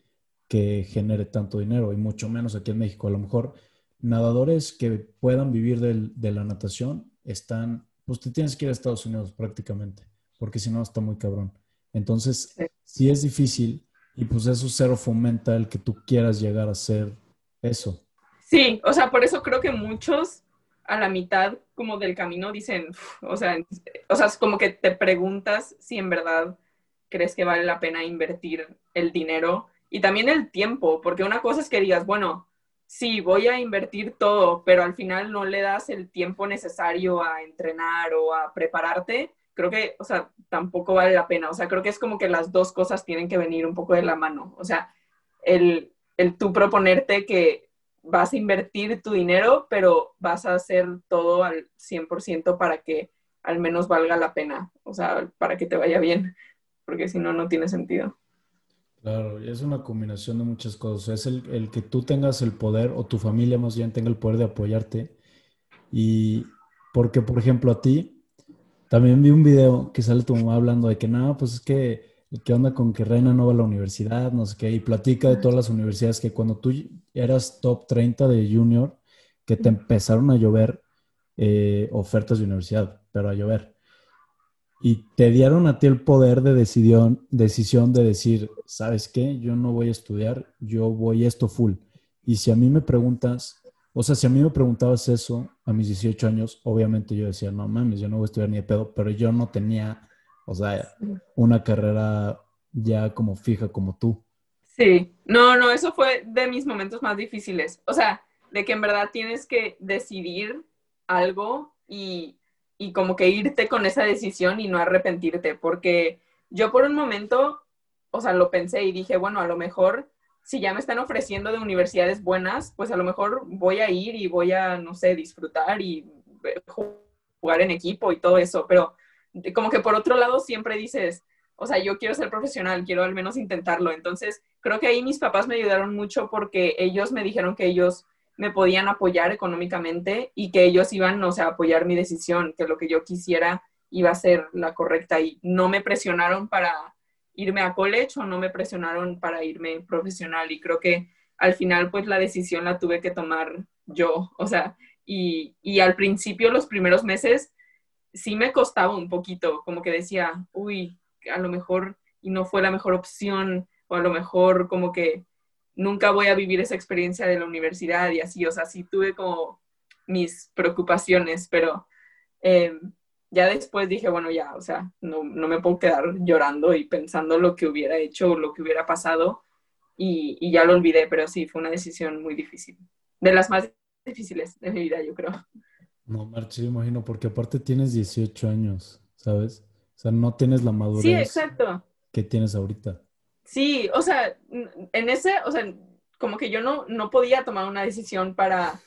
que genere tanto dinero, y mucho menos aquí en México. A lo mejor nadadores que puedan vivir de la natación están, pues te tienes que ir a Estados Unidos prácticamente, porque si no está muy cabrón. Entonces, sí. es difícil y pues eso cero fomenta el que tú quieras llegar a hacer eso. Sí, o sea, por eso creo que muchos a la mitad como del camino dicen, o sea, o sea, es como que te preguntas si en verdad crees que vale la pena invertir el dinero y también el tiempo, porque una cosa es que digas, bueno, sí, voy a invertir todo, pero al final no le das el tiempo necesario a entrenar o a prepararte, creo que, o sea, tampoco vale la pena. O sea, creo que es como que las dos cosas tienen que venir un poco de la mano. O sea, el, el tú proponerte que vas a invertir tu dinero, pero vas a hacer todo al 100% para que al menos valga la pena, o sea, para que te vaya bien, porque si no, no tiene sentido. Claro, es una combinación de muchas cosas. Es el, que tú tengas el poder o tu familia más bien tenga el poder de apoyarte. Y porque, por ejemplo, a ti, también vi un video que sale tu mamá hablando de que nada, pues es que ¿qué onda con que Reina no va a la universidad? No sé qué, y platica de todas las universidades que cuando tú eras top 30 de junior, que te empezaron a llover eh, ofertas de universidad, pero a llover. Y te dieron a ti el poder de decisión, decisión de decir, ¿sabes qué? Yo no voy a estudiar, yo voy esto full. Y si a mí me preguntas, o sea, si a mí me preguntabas eso a mis 18 años, obviamente yo decía, no mames, yo no voy a estudiar ni de pedo, pero yo no tenía o sea, una carrera ya como fija como tú. Sí, no, no, eso fue de mis momentos más difíciles. O sea, de que en verdad tienes que decidir algo y, y como que irte con esa decisión y no arrepentirte, porque yo por un momento o sea, lo pensé y dije, bueno, a lo mejor si ya me están ofreciendo de universidades buenas, pues a lo mejor voy a ir y voy a, no sé, disfrutar y jugar en equipo y todo eso, pero como que por otro lado siempre dices, o sea, yo quiero ser profesional, quiero al menos intentarlo. Entonces, creo que ahí mis papás me ayudaron mucho porque ellos me dijeron que ellos me podían apoyar económicamente y que ellos iban, o sea, a apoyar mi decisión, que lo que yo quisiera iba a ser la correcta y no me presionaron para irme a college o no me presionaron para irme profesional. Y creo que al final pues la decisión la tuve que tomar yo, o sea, y, y al principio los primeros meses sí me costaba un poquito, como que decía, uy, a lo mejor y no fue la mejor opción. O a lo mejor como que nunca voy a vivir esa experiencia de la universidad y así, o sea, sí tuve como mis preocupaciones, pero eh, ya después dije, bueno, ya, o sea, no, no, me puedo quedar llorando y pensando lo que hubiera hecho o lo que hubiera pasado y, y, ya lo olvidé, pero sí, fue una decisión muy difícil, de las más difíciles de mi vida, yo creo. No, Marchi, imagino, porque aparte tienes 18 años, ¿sabes? O sea, no tienes la madurez sí, exacto. que tienes ahorita. Sí, o sea, en ese, o sea, como que yo no, no podía tomar una decisión para,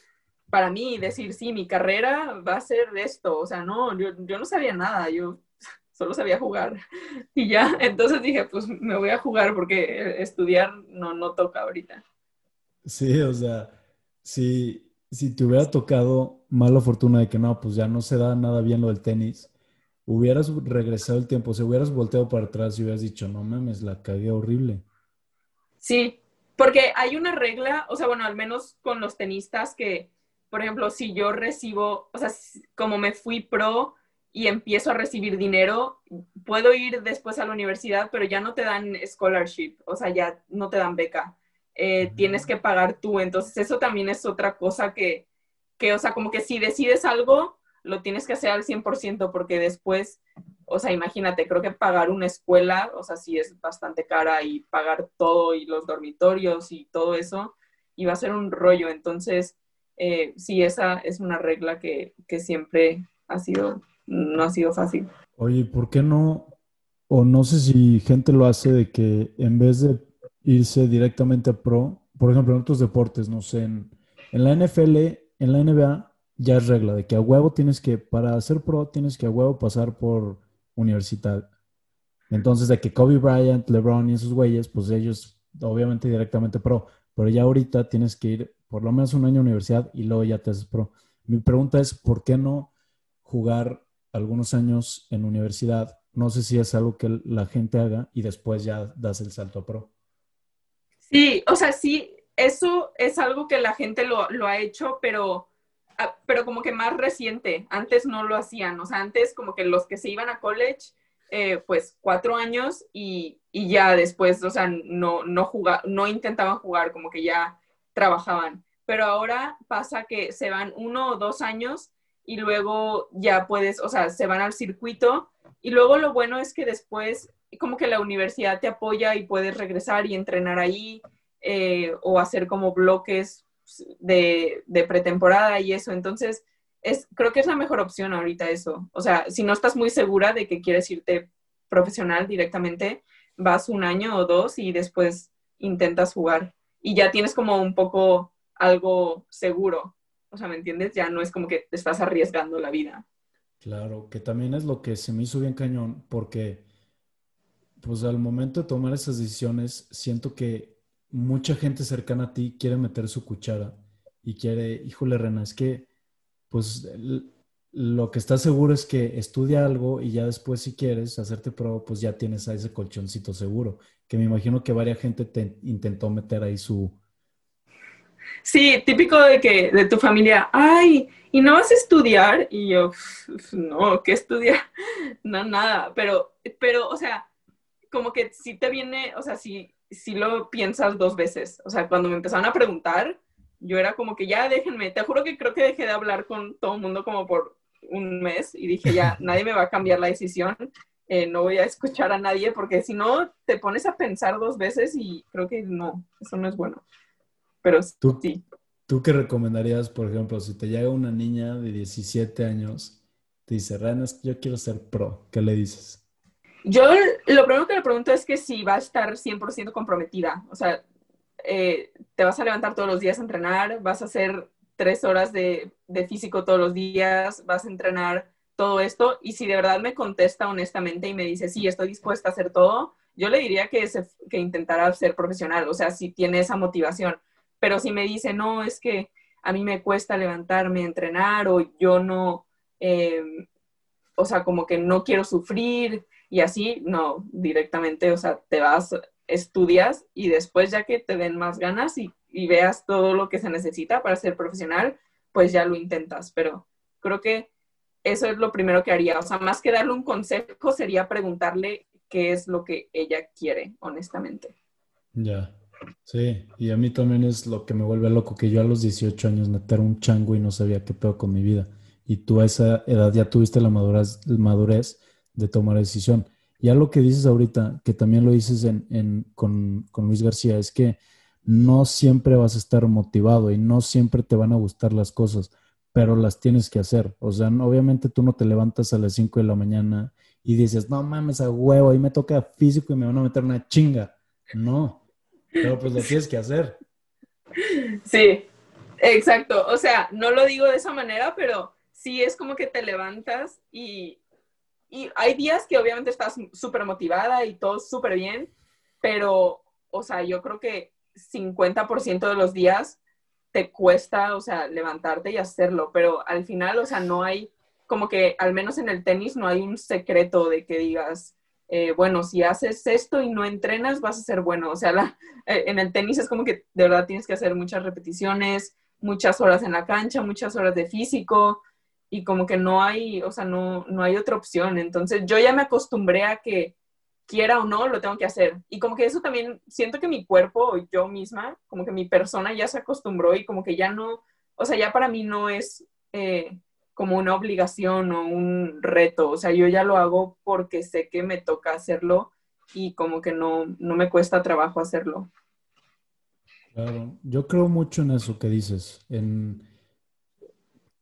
para mí, decir, sí, mi carrera va a ser esto. O sea, no, yo, yo no sabía nada, yo solo sabía jugar. Y ya, entonces dije, pues me voy a jugar porque estudiar no, no toca ahorita. Sí, o sea, si, si te hubiera tocado mala fortuna de que no, pues ya no se da nada bien lo del tenis, hubieras regresado el tiempo, si hubieras volteado para atrás y hubieras dicho, no mames, la cagué horrible. Sí, porque hay una regla, o sea, bueno, al menos con los tenistas que, por ejemplo, si yo recibo, o sea, como me fui pro y empiezo a recibir dinero, puedo ir después a la universidad, pero ya no te dan scholarship, o sea, ya no te dan beca. Eh, tienes que pagar tú, entonces eso también es otra cosa que, que, o sea, como que si decides algo, lo tienes que hacer al 100% porque después, o sea, imagínate, creo que pagar una escuela, o sea, sí es bastante cara y pagar todo y los dormitorios y todo eso, y va a ser un rollo. Entonces, eh, sí, esa es una regla que, que siempre ha sido, no ha sido fácil. Oye, ¿por qué no? O no sé si gente lo hace de que en vez de irse directamente a pro, por ejemplo, en otros deportes, no sé, en, en la NFL, en la NBA, ya es regla de que a huevo tienes que, para ser pro, tienes que a huevo pasar por universidad. Entonces, de que Kobe Bryant, LeBron y esos güeyes, pues ellos obviamente directamente pro, pero ya ahorita tienes que ir por lo menos un año a universidad y luego ya te haces pro. Mi pregunta es, ¿por qué no jugar algunos años en universidad? No sé si es algo que la gente haga y después ya das el salto a pro. Sí, o sea, sí, eso es algo que la gente lo, lo ha hecho, pero Ah, pero como que más reciente, antes no lo hacían, o sea, antes como que los que se iban a college, eh, pues cuatro años y, y, ya después, o sea, no, no, no intentaban jugar, como que ya trabajaban. Pero ahora pasa que se van uno o dos años y luego ya puedes, o sea, se van al circuito y luego lo bueno es que después como que la universidad te apoya y puedes regresar y entrenar ahí eh, o hacer como bloques de, pretemporada y eso. Entonces, es, creo que es la mejor opción ahorita eso. O sea, si no estás muy segura de que quieres irte profesional directamente, vas un año o dos y después intentas jugar. Y ya tienes como un poco algo seguro. O sea, ¿me entiendes? Ya no es como que te estás arriesgando la vida. Claro, que también es lo que se me hizo bien cañón, porque pues al momento de tomar esas decisiones, siento que mucha gente cercana a ti quiere meter su cuchara y quiere, híjole, Rena, es que, pues, lo que está seguro es que estudia algo y ya después, si quieres hacerte pro, pues ya tienes a ese colchoncito seguro. Que me imagino que varias gente te intentó meter ahí su. Sí, típico de que de tu familia, ay, ¿y no vas a estudiar? Y yo, no, ¿qué estudiar? No, nada, pero, pero, o sea, como que si te viene, o sea, si si lo piensas dos veces. O sea, cuando me empezaron a preguntar, yo era como que ya déjenme, te juro que creo que dejé de hablar con todo el mundo como por un mes y dije ya, nadie me va a cambiar la decisión, eh, no voy a escuchar a nadie porque si no te pones a pensar dos veces y creo que no, eso no es bueno. Pero ¿Tú, sí. ¿Tú qué recomendarías, por ejemplo, si te llega una niña de 17 años, te dice, Renas, yo quiero ser pro, ¿qué le dices? Yo lo primero que le pregunto es que si va a estar 100% comprometida. O sea, eh, te vas a levantar todos los días a entrenar, vas a hacer tres horas de, de, físico todos los días, vas a entrenar todo esto. Y si de verdad me contesta honestamente y me dice, sí, estoy dispuesta a hacer todo, yo le diría que, se, que intentara ser profesional. O sea, si tiene esa motivación. Pero si me dice, no, es que a mí me cuesta levantarme, entrenar o yo no, eh, o sea, como que no quiero sufrir y así, no, directamente, o sea, te vas, estudias y después ya que te den más ganas y, y veas todo lo que se necesita para ser profesional, pues ya lo intentas, pero creo que eso es lo primero que haría, o sea, más que darle un consejo sería preguntarle qué es lo que ella quiere, honestamente. Ya. Sí, y a mí también es lo que me vuelve loco, que yo a los 18 años meter un chango y no sabía qué pedo con mi vida. Y tú a esa edad ya tuviste la madurez, madurez de tomar decisión. Ya lo que dices ahorita, que también lo dices en, con, con Luis García, es que no siempre vas a estar motivado y no siempre te van a gustar las cosas, pero las tienes que hacer. O sea, obviamente tú no te levantas a las 5 de la mañana y dices, no mames a huevo, ahí me toca físico y me van a meter una chinga. No, pero pues lo tienes que hacer. Sí, exacto. O sea, no lo digo de esa manera, pero sí es como que te levantas y, y hay días que obviamente estás súper motivada y todo súper bien, pero, o sea, yo creo que 50% de los días te cuesta, o sea, levantarte y hacerlo, pero al final, o sea, no hay, como que al menos en el tenis no hay un secreto de que digas, eh, bueno, si haces esto y no entrenas, vas a ser bueno. O sea, eh, en el tenis es como que de verdad tienes que hacer muchas repeticiones, muchas horas en la cancha, muchas horas de físico y como que no hay, o sea, no, no hay otra opción. Entonces yo ya me acostumbré a que quiera o no, lo tengo que hacer. Y como que eso también, siento que mi cuerpo, yo misma, como que mi persona ya se acostumbró y como que ya no, o sea, ya para mí no es... Eh, como una obligación o un reto, o sea, yo ya lo hago porque sé que me toca hacerlo y como que no, no me cuesta trabajo hacerlo. Claro, yo creo mucho en eso que dices, en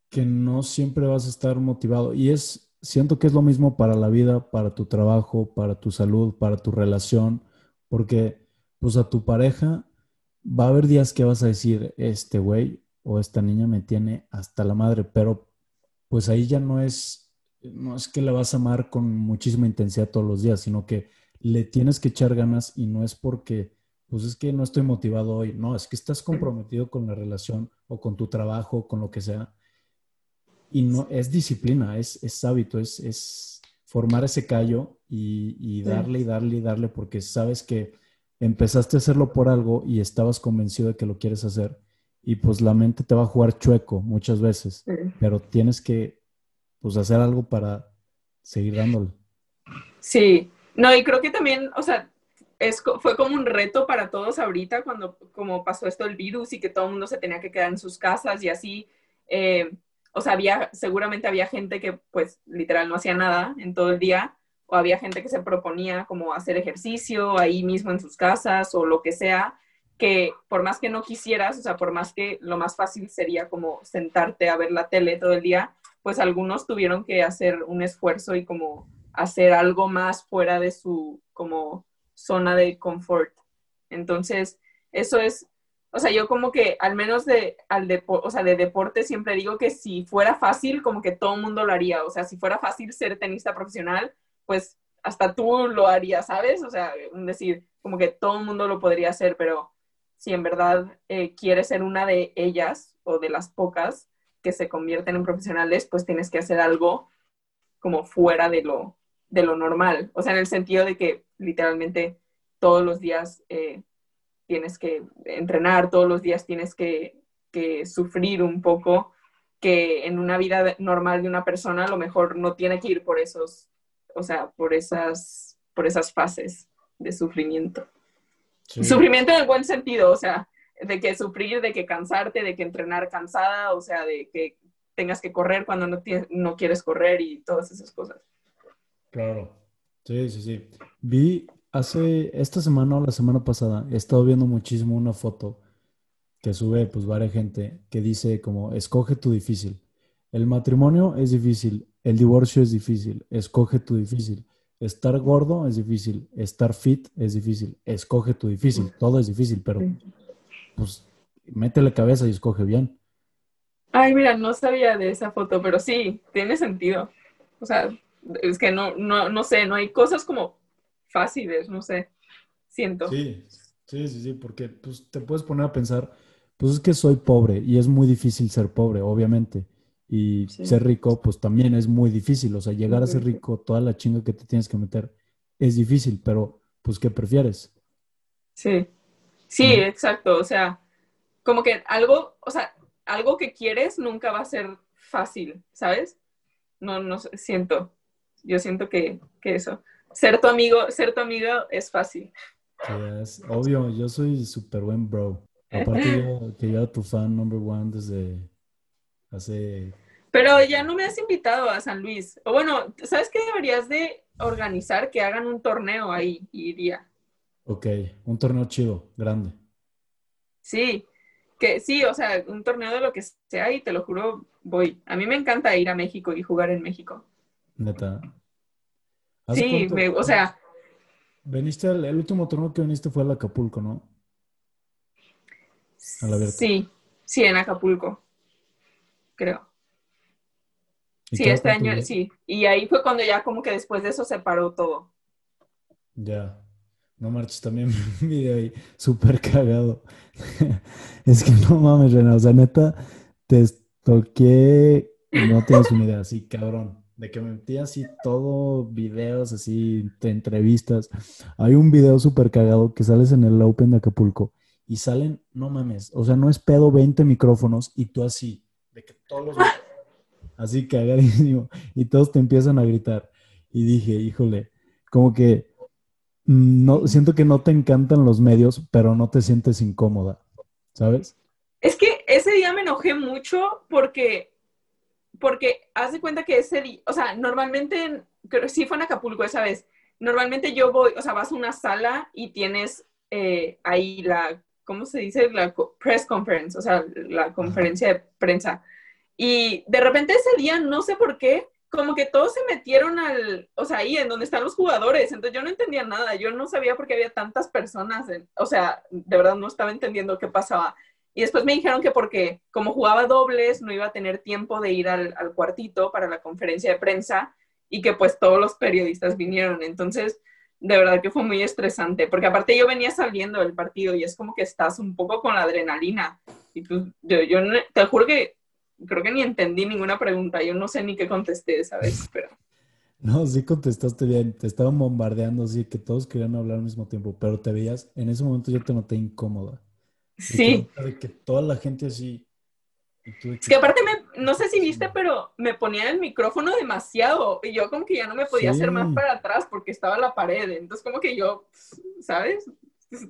que no siempre vas a estar motivado y es, siento que es lo mismo para la vida, para tu trabajo, para tu salud, para tu relación, porque pues a tu pareja va a haber días que vas a decir, este güey o esta niña me tiene hasta la madre, pero pues ahí ya no es, no es que la vas a amar con muchísima intensidad todos los días, sino que le tienes que echar ganas y no es porque, pues es que no estoy motivado hoy, no, es que estás comprometido con la relación o con tu trabajo, con lo que sea. Y no, es disciplina, es, es hábito, es, es formar ese callo y, y darle y darle y darle porque sabes que empezaste a hacerlo por algo y estabas convencido de que lo quieres hacer y pues la mente te va a jugar chueco muchas veces, pero tienes que pues hacer algo para seguir dándole. Sí, no, y creo que también, o sea, es, fue como un reto para todos ahorita cuando como pasó esto el virus y que todo el mundo se tenía que quedar en sus casas y así, eh, o sea, había, seguramente había gente que pues literal no hacía nada en todo el día, o había gente que se proponía como hacer ejercicio ahí mismo en sus casas o lo que sea, que por más que no quisieras, o sea, por más que lo más fácil sería como sentarte a ver la tele todo el día, pues algunos tuvieron que hacer un esfuerzo y como hacer algo más fuera de su como zona de confort. Entonces, eso es, o sea, yo como que al menos de, al o sea, de deporte siempre digo que si fuera fácil, como que todo el mundo lo haría. O sea, si fuera fácil ser tenista profesional, pues hasta tú lo harías, ¿sabes? O sea, decir, como que todo el mundo lo podría hacer, pero si en verdad eh, quieres ser una de ellas o de las pocas que se convierten en profesionales, pues tienes que hacer algo como fuera de lo, de lo normal. O sea, en el sentido de que literalmente todos los días eh, tienes que entrenar, todos los días tienes que, que, sufrir un poco, que en una vida normal de una persona a lo mejor no tiene que ir por esos, o sea, por esas, por esas fases de sufrimiento. Sufrimiento en el buen sentido, o sea, de que sufrir, de que cansarte, de que entrenar cansada, o sea, de que tengas que correr cuando no, no quieres correr y todas esas cosas. Claro, sí, sí, sí. Vi hace esta semana o la semana pasada, he estado viendo muchísimo una foto que sube pues varias gente que dice como, escoge tu difícil. El matrimonio es difícil, el divorcio es difícil, escoge tu difícil. Estar gordo es difícil, estar fit es difícil, escoge tu difícil, todo es difícil, pero pues métele cabeza y escoge bien. Ay, mira, no sabía de esa foto, pero sí, tiene sentido. O sea, es que no, no, no sé, no hay cosas como fáciles, no sé, siento. Sí, sí, sí, sí, porque pues te puedes poner a pensar, pues es que soy pobre y es muy difícil ser pobre, obviamente. Y ser rico, pues también es muy difícil. O sea, llegar a ser rico, toda la chinga que te tienes que meter, es difícil, pero pues ¿qué prefieres? Sí, sí, exacto. O sea, como que algo, o sea, algo que quieres nunca va a ser fácil, ¿sabes? No, no siento. Yo siento que, que eso. Ser tu amigo, ser tu amigo es fácil. es obvio, yo soy súper buen bro. Aparte yo, que yo tu fan number one desde hace... Pero ya no me has invitado a San Luis. O bueno, ¿sabes qué deberías de organizar? Que hagan un torneo ahí, iría. Ok, un torneo chido, grande. Sí, que sí, o sea, un torneo de lo que sea y te lo juro, voy. A mí me encanta ir a México y jugar en México. Neta. Sí, o sea... Veniste, el, último torneo que viniste fue al Acapulco, ¿no? sí, sí, en Acapulco, creo. Sí, este año, sí. Y ahí fue cuando ya como que después de eso se paró todo. Ya. No marches, también un video ahí súper cagado. es que no mames, Renan. O sea, neta, te toqué no tienes una idea, así cabrón. De que me metí así todo videos, así, de entrevistas. Hay un video súper cagado que sales en el Open de Acapulco y salen, no mames, o sea, no es pedo 20 micrófonos y tú así, de que todos los... así cagadísimo, y todos te empiezan a gritar. Y dije, híjole, como que no, siento que no te encantan los medios, pero no te sientes incómoda, ¿sabes? Es que ese día me enojé mucho porque, porque haz de cuenta que ese día, o sea, normalmente, creo, sí fue en Acapulco esa vez, normalmente yo voy, o sea, vas a una sala y tienes eh, ahí la ¿cómo se dice? La press conference, o sea, la conferencia de prensa. Y de repente ese día, no sé por qué, como que todos se metieron al, o sea, ahí en donde están los jugadores. Entonces yo no entendía nada, yo no sabía por qué había tantas personas, o sea, de verdad no estaba entendiendo qué pasaba. Y después me dijeron que porque como jugaba dobles, no iba a tener tiempo de ir al, cuartito para la conferencia de prensa y que pues todos los periodistas vinieron. Entonces, de verdad que fue muy estresante, porque aparte yo venía saliendo del partido y es como que estás un poco con la adrenalina. Y pues yo, te juro que creo que ni entendí ninguna pregunta, yo no sé ni qué contesté esa vez, pero... No, sí contestaste bien, te estaban bombardeando, así que todos querían hablar al mismo tiempo, pero te veías, en ese momento yo te noté incómoda. Sí. De que toda la gente así, es que aparte, me, no sé si viste, pero me ponía el micrófono demasiado y yo como que ya no me podía hacer más para atrás porque estaba la pared. Entonces como que yo, ¿sabes?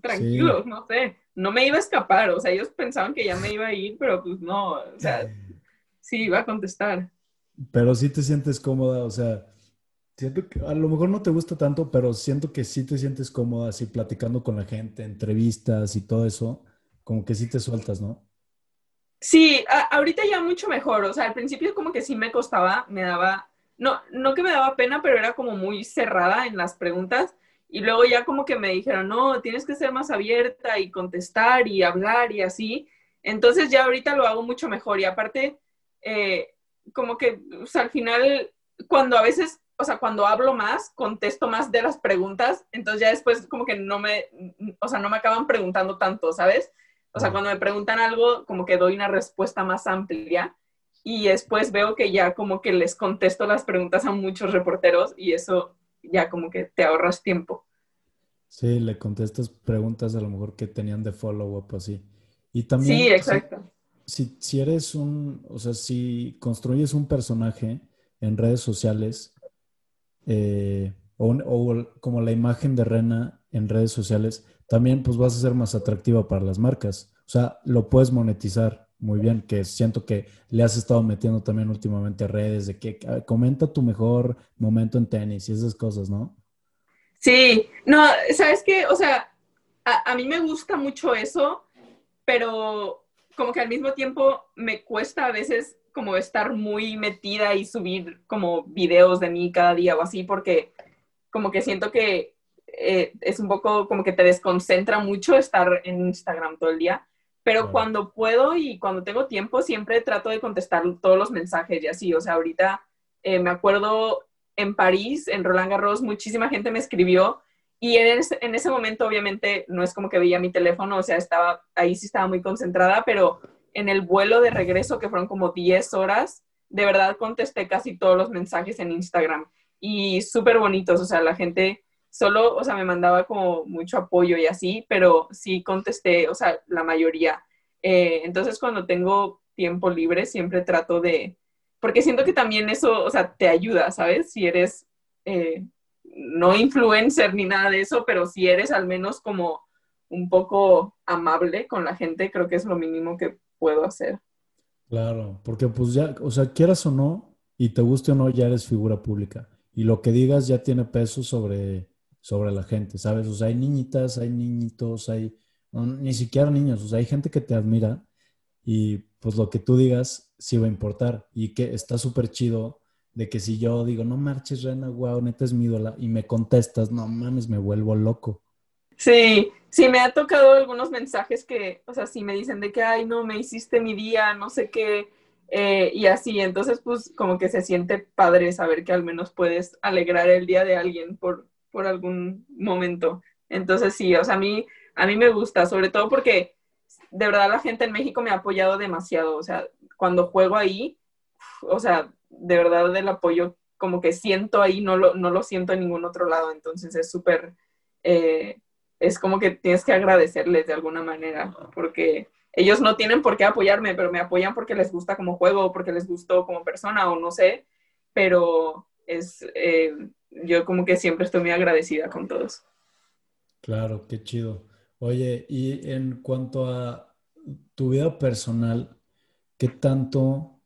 Tranquilos, no sé. No me iba a escapar. O sea, ellos pensaban que ya me iba a ir, pero pues no. O sea, sí, iba a contestar. Pero sí te sientes cómoda, o sea, siento que a lo mejor no te gusta tanto, pero siento que sí te sientes cómoda así platicando con la gente, entrevistas y todo eso, como que sí te sueltas, ¿no? Sí, ahorita ya mucho mejor. O sea, al principio como que sí me costaba, me daba, no, no que me daba pena, pero era como muy cerrada en las preguntas. Y luego ya como que me dijeron, no, tienes que ser más abierta y contestar y hablar y así. Entonces ya ahorita lo hago mucho mejor. Y aparte, eh, como que o sea, al final, cuando a veces, o sea, cuando hablo más, contesto más de las preguntas. Entonces ya después como que no me, o sea, no me acaban preguntando tanto, ¿sabes? O sea, cuando me preguntan algo, como que doy una respuesta más amplia y después veo que ya como que les contesto las preguntas a muchos reporteros y eso ya como que te ahorras tiempo. Sí, le contestas preguntas a lo mejor que tenían de follow-up así. Y también... Sí, exacto. Si, si, eres un, o sea, si construyes un personaje en redes sociales, eh, o, o, como la imagen de Rena en redes sociales, también pues vas a ser más atractiva para las marcas. O sea, lo puedes monetizar muy bien, que siento que le has estado metiendo también últimamente a redes de que ah, comenta tu mejor momento en tenis y esas cosas, ¿no? Sí, no, sabes qué, o sea, a, a mí me gusta mucho eso, pero como que al mismo tiempo me cuesta a veces como estar muy metida y subir como videos de mí cada día o así, porque como que siento que eh, es un poco como que te desconcentra mucho estar en Instagram todo el día. Pero cuando puedo y cuando tengo tiempo, siempre trato de contestar todos los mensajes y así. O sea, ahorita eh, me acuerdo en París, en Roland Garros, muchísima gente me escribió y en ese, en ese, momento obviamente no es como que veía mi teléfono, o sea, estaba ahí sí estaba muy concentrada, pero en el vuelo de regreso, que fueron como 10 horas, de verdad contesté casi todos los mensajes en Instagram y súper bonitos, o sea, la gente solo, o sea, me mandaba como mucho apoyo y así, pero sí contesté, o sea, la mayoría. Eh, entonces, cuando tengo tiempo libre, siempre trato de, porque siento que también eso, o sea, te ayuda, ¿sabes? Si eres, eh, no influencer ni nada de eso, pero si eres al menos como un poco amable con la gente, creo que es lo mínimo que puedo hacer. Claro, porque pues ya, o sea, quieras o no, y te guste o no, ya eres figura pública. Y lo que digas ya tiene peso sobre, sobre la gente, ¿sabes? O sea, hay niñitas, hay niñitos, hay, ni siquiera niños, o sea, hay gente que te admira y pues lo que tú digas sí va a importar y que está súper chido de que si yo digo, no marches, Rena, wow, neta es mi ídola, y me contestas, no mames, me vuelvo loco. Sí, sí, me ha tocado algunos mensajes que, o sea, sí me dicen de que, ay, no, me hiciste mi día, no sé qué, eh, y así, entonces, pues, como que se siente padre saber que al menos puedes alegrar el día de alguien por, por algún momento. Entonces, sí, o sea, a mí, a mí me gusta, sobre todo porque de verdad la gente en México me ha apoyado demasiado, o sea, cuando juego ahí, o sea, de verdad el apoyo como que siento ahí, no lo, no lo siento en ningún otro lado, entonces es súper... Eh, es como que tienes que agradecerles de alguna manera, porque ellos no tienen por qué apoyarme, pero me apoyan porque les gusta como juego, porque les gustó como persona o no sé, pero es, eh, yo como que siempre estoy muy agradecida con todos. Claro, qué chido. Oye, y en cuanto a tu vida personal, ¿qué tanto,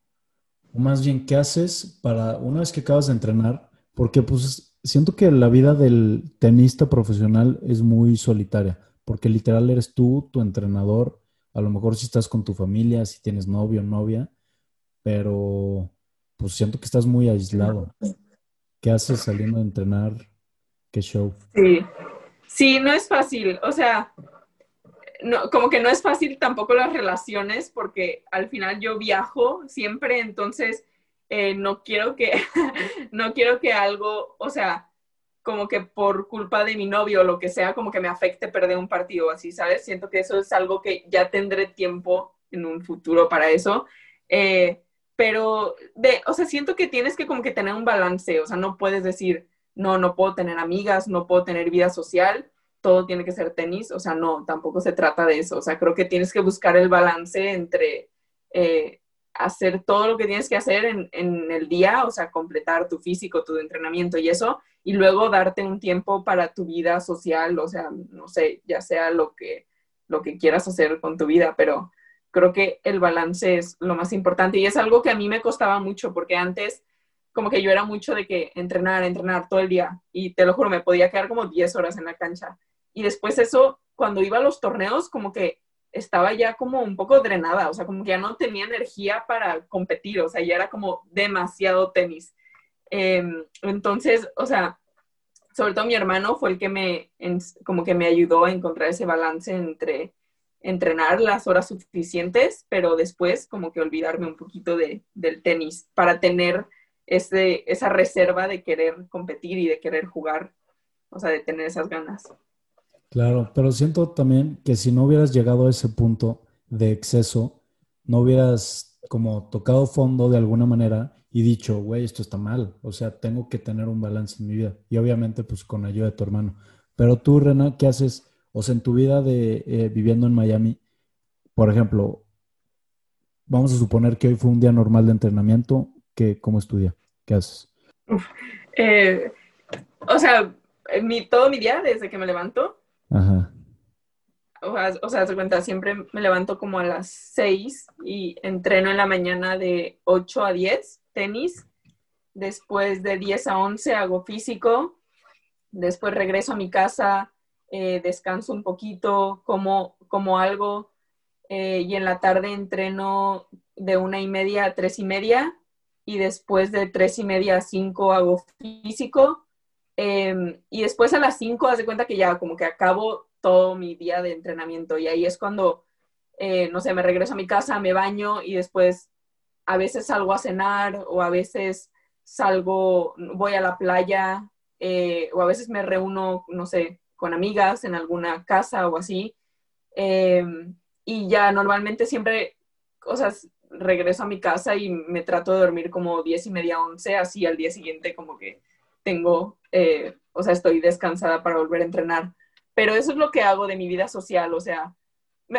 o más bien, qué haces para, una vez que acabas de entrenar, porque pues siento que la vida del tenista profesional es muy solitaria, porque literal eres tú, tu entrenador, a lo mejor si estás con tu familia, si tienes novio o novia, pero pues siento que estás muy aislado. ¿Qué haces saliendo a entrenar? ¿Qué show? Sí, sí, no es fácil, o sea, no, como que no es fácil tampoco las relaciones porque al final yo viajo siempre, entonces eh, no quiero que, no quiero que algo, o sea, como que por culpa de mi novio o lo que sea, como que me afecte perder un partido así, ¿sabes? Siento que eso es algo que ya tendré tiempo en un futuro para eso. Eh, pero, de, o sea, siento que tienes que como que tener un balance, o sea, no puedes decir, no, no puedo tener amigas, no puedo tener vida social, todo tiene que ser tenis, o sea, no, tampoco se trata de eso, o sea, creo que tienes que buscar el balance entre eh, hacer todo lo que tienes que hacer en, el día, o sea, completar tu físico, tu entrenamiento y eso, y luego darte un tiempo para tu vida social, o sea, no sé, ya sea lo que, lo que quieras hacer con tu vida, pero creo que el balance es lo más importante y es algo que a mí me costaba mucho porque antes como que yo era mucho de que entrenar, entrenar todo el día y te lo juro, me podía quedar como 10 horas en la cancha. Y después eso, cuando iba a los torneos, como que estaba ya como un poco drenada, o sea, como que ya no tenía energía para competir, o sea, ya era como demasiado tenis. Em, entonces, o sea, sobre todo mi hermano fue el que me, como que me ayudó a encontrar ese balance entre entrenar las horas suficientes, pero después como que olvidarme un poquito de, del tenis para tener ese, esa reserva de querer competir y de querer jugar, o sea, de tener esas ganas. Claro, pero siento también que si no hubieras llegado a ese punto de exceso, no hubieras como tocado fondo de alguna manera y dicho, güey, esto está mal, o sea, tengo que tener un balance en mi vida. Y obviamente, pues con ayuda de tu hermano. Pero tú, Rena, ¿qué haces? O sea, en tu vida de eh, viviendo en Miami, por ejemplo, vamos a suponer que hoy fue un día normal de entrenamiento, ¿qué, ¿cómo estudia? ¿Qué haces? Eh, o sea, mi, todo mi día, desde que me levanto, Ajá. O sea, se cuenta, siempre me levanto como a las 6 y entreno en la mañana de 8 a 10, tenis. Después de 10 a 11 hago físico. Después regreso a mi casa, eh, descanso un poquito, como, como algo. Eh, y en la tarde entreno de una y media a tres y media. Y después de tres y media a cinco hago físico Em, y después a las 5, haz de cuenta que ya como que acabo todo mi día de entrenamiento y ahí es cuando, eh, no sé, me regreso a mi casa, me baño y después a veces salgo a cenar o a veces salgo, voy a la playa o a veces me reúno, no sé, con amigas en alguna casa o así. Em, y ya normalmente siempre, cosas, regreso a mi casa y me trato de dormir como 10 y media, 11, así al día siguiente como que tengo, eh, o sea, estoy descansada para volver a entrenar. Pero eso es lo que hago de mi vida social, o sea,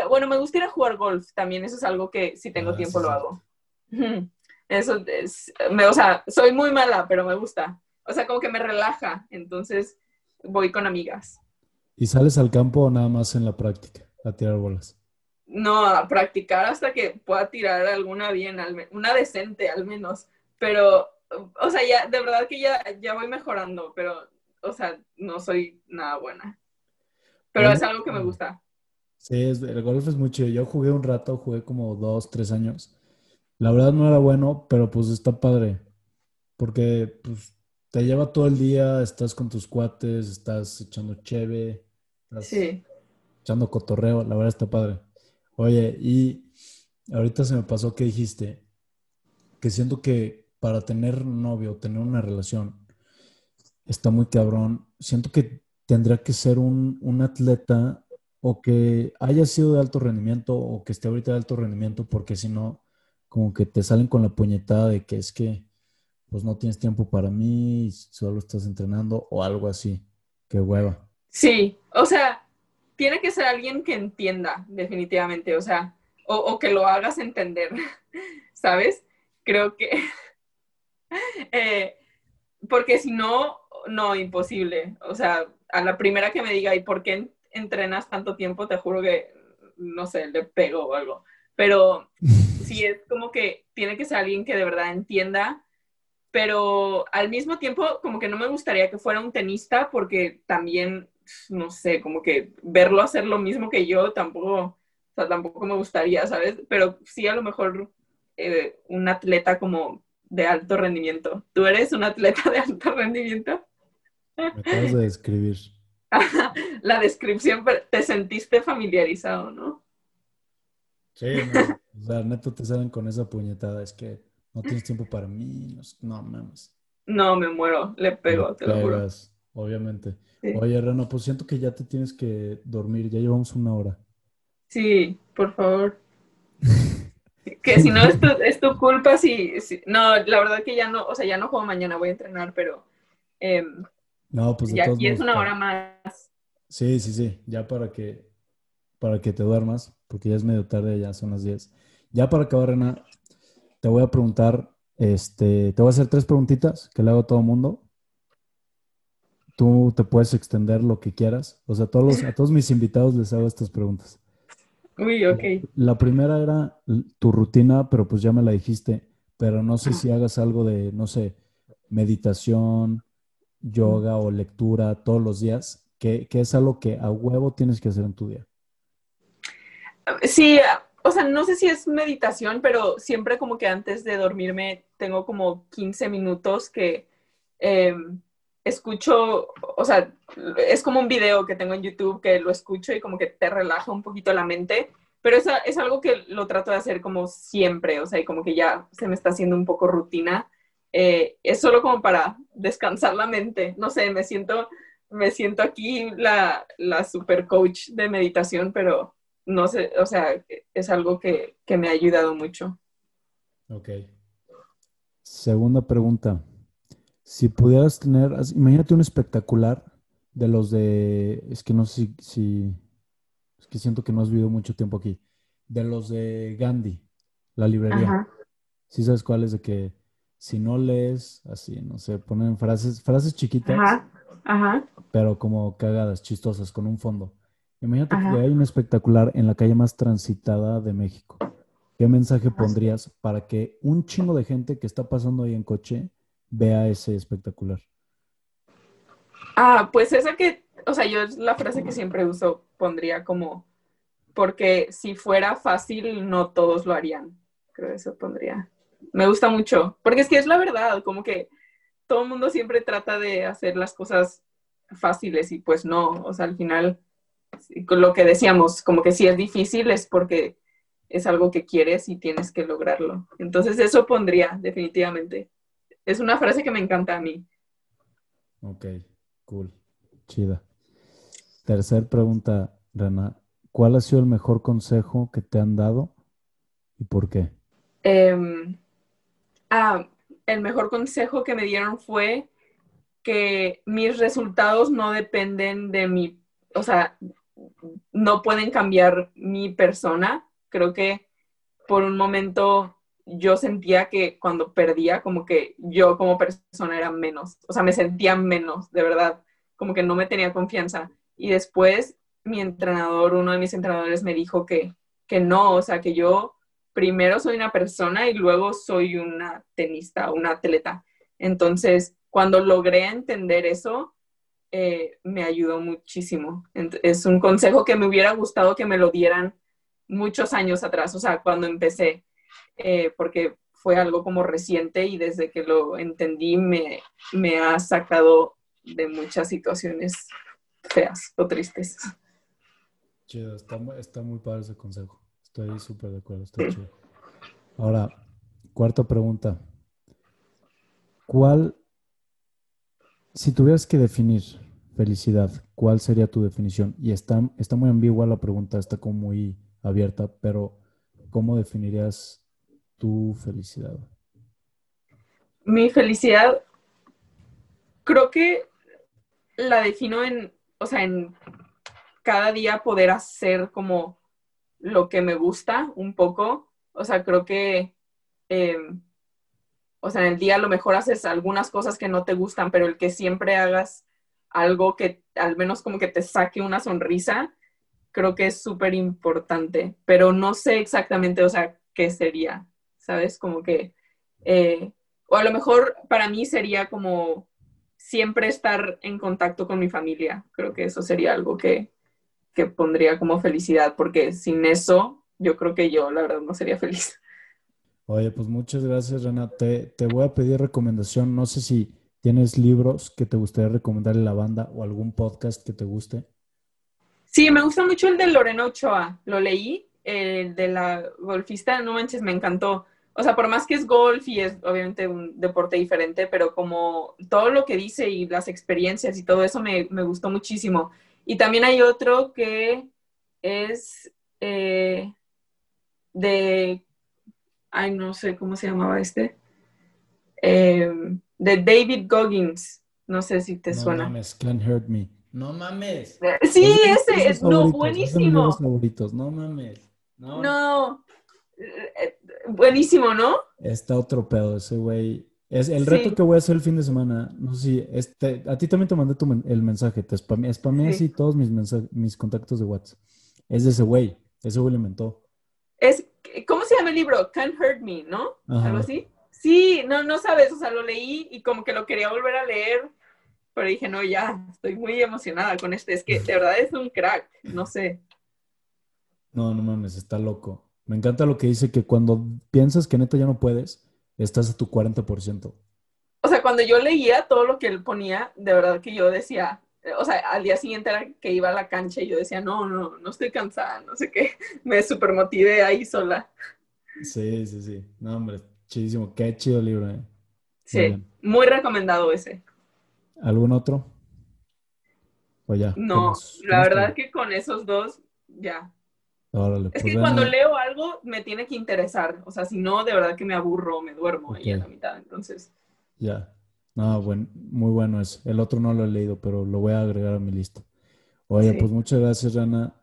bueno, me gusta ir a jugar golf también, eso es algo que si tengo ah, tiempo lo hago. Eso es, me, o sea, soy muy mala, pero me gusta. O sea, como que me relaja, entonces voy con amigas. ¿Y sales al campo o nada más en la práctica, a tirar bolas? No, a practicar hasta que pueda tirar alguna bien, una decente al menos. Pero, o sea, ya, de verdad que ya, ya voy mejorando, pero, o sea, no soy nada buena. Pero es algo que me gusta. Sí, el golf es mucho. Yo jugué un rato, jugué como dos, tres años. La verdad no era bueno, pero pues está padre. Porque pues, te lleva todo el día, estás con tus cuates, estás echando cheve, estás echando cotorreo. La verdad está padre. Oye, y ahorita se me pasó que dijiste que siento que para tener novio, tener una relación, está muy cabrón. Siento que tendría que ser un, un atleta o que haya sido de alto rendimiento o que esté ahorita de alto rendimiento, porque si no, como que te salen con la puñetada de que es que pues no tienes tiempo para mí, solo estás entrenando o algo así. Qué hueva. Sí, o sea, tiene que ser alguien que entienda, definitivamente, o sea, o, que lo hagas entender, ¿sabes? Creo que, eh, porque si no, no, imposible. O sea, a la primera que me diga, ¿y por qué entrenas tanto tiempo? Te juro que, no sé, le pego o algo. Pero sí es como que tiene que ser alguien que de verdad entienda, pero al mismo tiempo como que no me gustaría que fuera un tenista porque también no sé, como que verlo hacer lo mismo que yo tampoco, o sea, tampoco me gustaría, ¿sabes? Pero sí a lo mejor eh, un atleta como de alto rendimiento. ¿Tú eres un atleta de alto rendimiento? Me acabas de describir. La descripción, te sentiste familiarizado, ¿no? Sí, no, o sea, neto te salen con esa puñetada, es que no tienes tiempo para mí, no, mames. No, me muero, le pego, te lo juro. Obviamente. Oye, Reno, pues siento que ya te tienes que dormir, ya llevamos una hora. Sí, por favor. que si no es tu, culpa, si, no, la verdad que ya no, o sea, ya no juego mañana, voy a entrenar, pero em, no, pues ya aquí es una hora más. Sí, sí, sí, ya para que, para que te duermas, porque ya es medio tarde, ya son las 10. Ya para acabar, Rena, te voy a preguntar, este, te voy a hacer tres preguntitas que le hago a todo el mundo tú te puedes extender lo que quieras. O sea, todos a todos mis invitados les hago estas preguntas. Uy, ok. La primera era tu rutina, pero pues ya me la dijiste, pero no sé si hagas algo de, no sé, meditación, yoga o lectura todos los días, que, que es algo que a huevo tienes que hacer en tu día. Sí, o sea, no sé si es meditación, pero siempre como que antes de dormirme tengo como 15 minutos que... Em, escucho, o sea, es como un video que tengo en YouTube que lo escucho y como que te relaja un poquito la mente, pero es, es algo que lo trato de hacer como siempre, o sea, y como que ya se me está haciendo un poco rutina. Eh, es solo como para descansar la mente, no sé, me siento, me siento aquí la, la super coach de meditación, pero no sé, o sea, es algo que, que me ha ayudado mucho. Ok. Segunda pregunta. Si pudieras tener, imagínate un espectacular de los de, es que no sé si, es que siento que no has vivido mucho tiempo aquí, de los de Gandhi, la librería. ¿Sí sabes cuál es? De que si no lees, así, no sé, ponen frases, frases chiquitas, pero como cagadas, chistosas, con un fondo. Imagínate que hay un espectacular en la calle más transitada de México. ¿Qué mensaje pondrías para que un chingo de gente que está pasando ahí en coche vea ese espectacular? Ah, pues esa que, o sea, yo es la frase que siempre uso, pondría como, porque si fuera fácil, no todos lo harían. Creo que eso pondría. Me gusta mucho, porque es que es la verdad, como que todo el mundo siempre trata de hacer las cosas fáciles y pues no, o sea, al final, lo que decíamos, como que si es difícil es porque es algo que quieres y tienes que lograrlo. Entonces eso pondría definitivamente. Es una frase que me encanta a mí. Ok, cool, chida. Tercer pregunta, Rana. ¿Cuál ha sido el mejor consejo que te han dado y por qué? Em, ah, el mejor consejo que me dieron fue que mis resultados no dependen de mi, o sea, no pueden cambiar mi persona. Creo que por un momento yo sentía que cuando perdía, como que yo como persona era menos, o sea, me sentía menos, de verdad, como que no me tenía confianza. Y después mi entrenador, uno de mis entrenadores me dijo que, que no, o sea, que yo primero soy una persona y luego soy una tenista, una atleta. Entonces, cuando logré entender eso, eh, me ayudó muchísimo. Es un consejo que me hubiera gustado que me lo dieran muchos años atrás, o sea, cuando empecé, eh, porque fue algo como reciente y desde que lo entendí me, me ha sacado de muchas situaciones feas o tristes. Chido, está, está muy padre ese consejo. Estoy súper de acuerdo, está chido. Ahora, cuarta pregunta. ¿Cuál, si tuvieras que definir felicidad, cuál sería tu definición? Y está, está muy ambigua la pregunta, está como muy abierta, pero ¿cómo definirías tu felicidad? Mi felicidad, creo que la defino en, o sea, en cada día poder hacer como lo que me gusta un poco. O sea, creo que, em, o sea, en el día a lo mejor haces algunas cosas que no te gustan, pero el que siempre hagas algo que al menos como que te saque una sonrisa, creo que es súper importante, pero no sé exactamente, o sea, qué sería, ¿sabes? Como que, eh, o a lo mejor para mí sería como siempre estar en contacto con mi familia, creo que eso sería algo que, que pondría como felicidad, porque sin eso yo creo que yo la verdad no sería feliz. Oye, pues muchas gracias, Renata. Te, te voy a pedir recomendación. No sé si tienes libros que te gustaría recomendarle a la banda o algún podcast que te guste. Sí, me gusta mucho el de Lorena Ochoa. Lo leí, el de la golfista, no manches, me encantó. O sea, por más que es golf y es obviamente un deporte diferente, pero como todo lo que dice y las experiencias y todo eso me, me gustó muchísimo. Y también hay otro que es eh, de, ay, no sé cómo se llamaba este, eh, de David Goggins. No sé si te suena. No mames, Can't Hurt Me. No mames. Eh, sí, ese es, no, buenísimo. favoritos, no mames. No. no. Buenísimo, ¿no? Está otro pedo, ese güey es el reto que voy a hacer el fin de semana. No sé si este, a ti también te mandé el mensaje, te spamé, así todos mis mis contactos de WhatsApp. Es de ese güey, ese güey lo inventó. Es, ¿cómo se llama el libro? Can't Hurt Me, ¿no? Algo así. Sí, no, no sabes, o sea, lo leí y como que lo quería volver a leer, pero dije, no, ya, estoy muy emocionada con este. Es que de verdad es un crack, no sé. No, no mames, está loco. Me encanta lo que dice que cuando piensas que neta ya no puedes, estás a tu 40%. O sea, cuando yo leía todo lo que él ponía, de verdad que yo decía, o sea, al día siguiente era que iba a la cancha y yo decía, no, no, no estoy cansada, no sé qué, me super motivé ahí sola. Sí, sí, sí. No, hombre, chidísimo. Qué chido libro, eh. Sí, muy, recomendado ese. ¿Algún otro? ¿O ya? No, la verdad que con esos dos, ya es pues que cuando leo algo me tiene que interesar, o sea, si no, de verdad que me aburro, me duermo ahí a la mitad, entonces. Ya, no, bueno, muy bueno es. El otro no lo he leído, pero lo voy a agregar a mi lista. Oye, pues muchas gracias, Rana.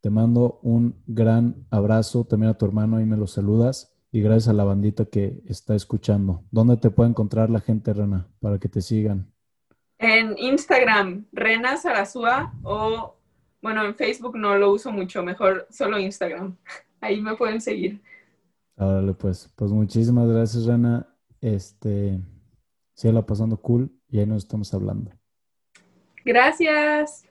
Te mando un gran abrazo también a tu hermano, ahí me lo saludas. Y gracias a la bandita que está escuchando. ¿Dónde te puede encontrar la gente, Rana, para que te sigan? En Instagram, Rena Sarazúa o bueno, en Facebook no lo uso mucho, mejor solo Instagram. Ahí me pueden seguir. Órale, pues, pues muchísimas gracias, Rana. Este, la pasando cool y ahí nos estamos hablando. Gracias.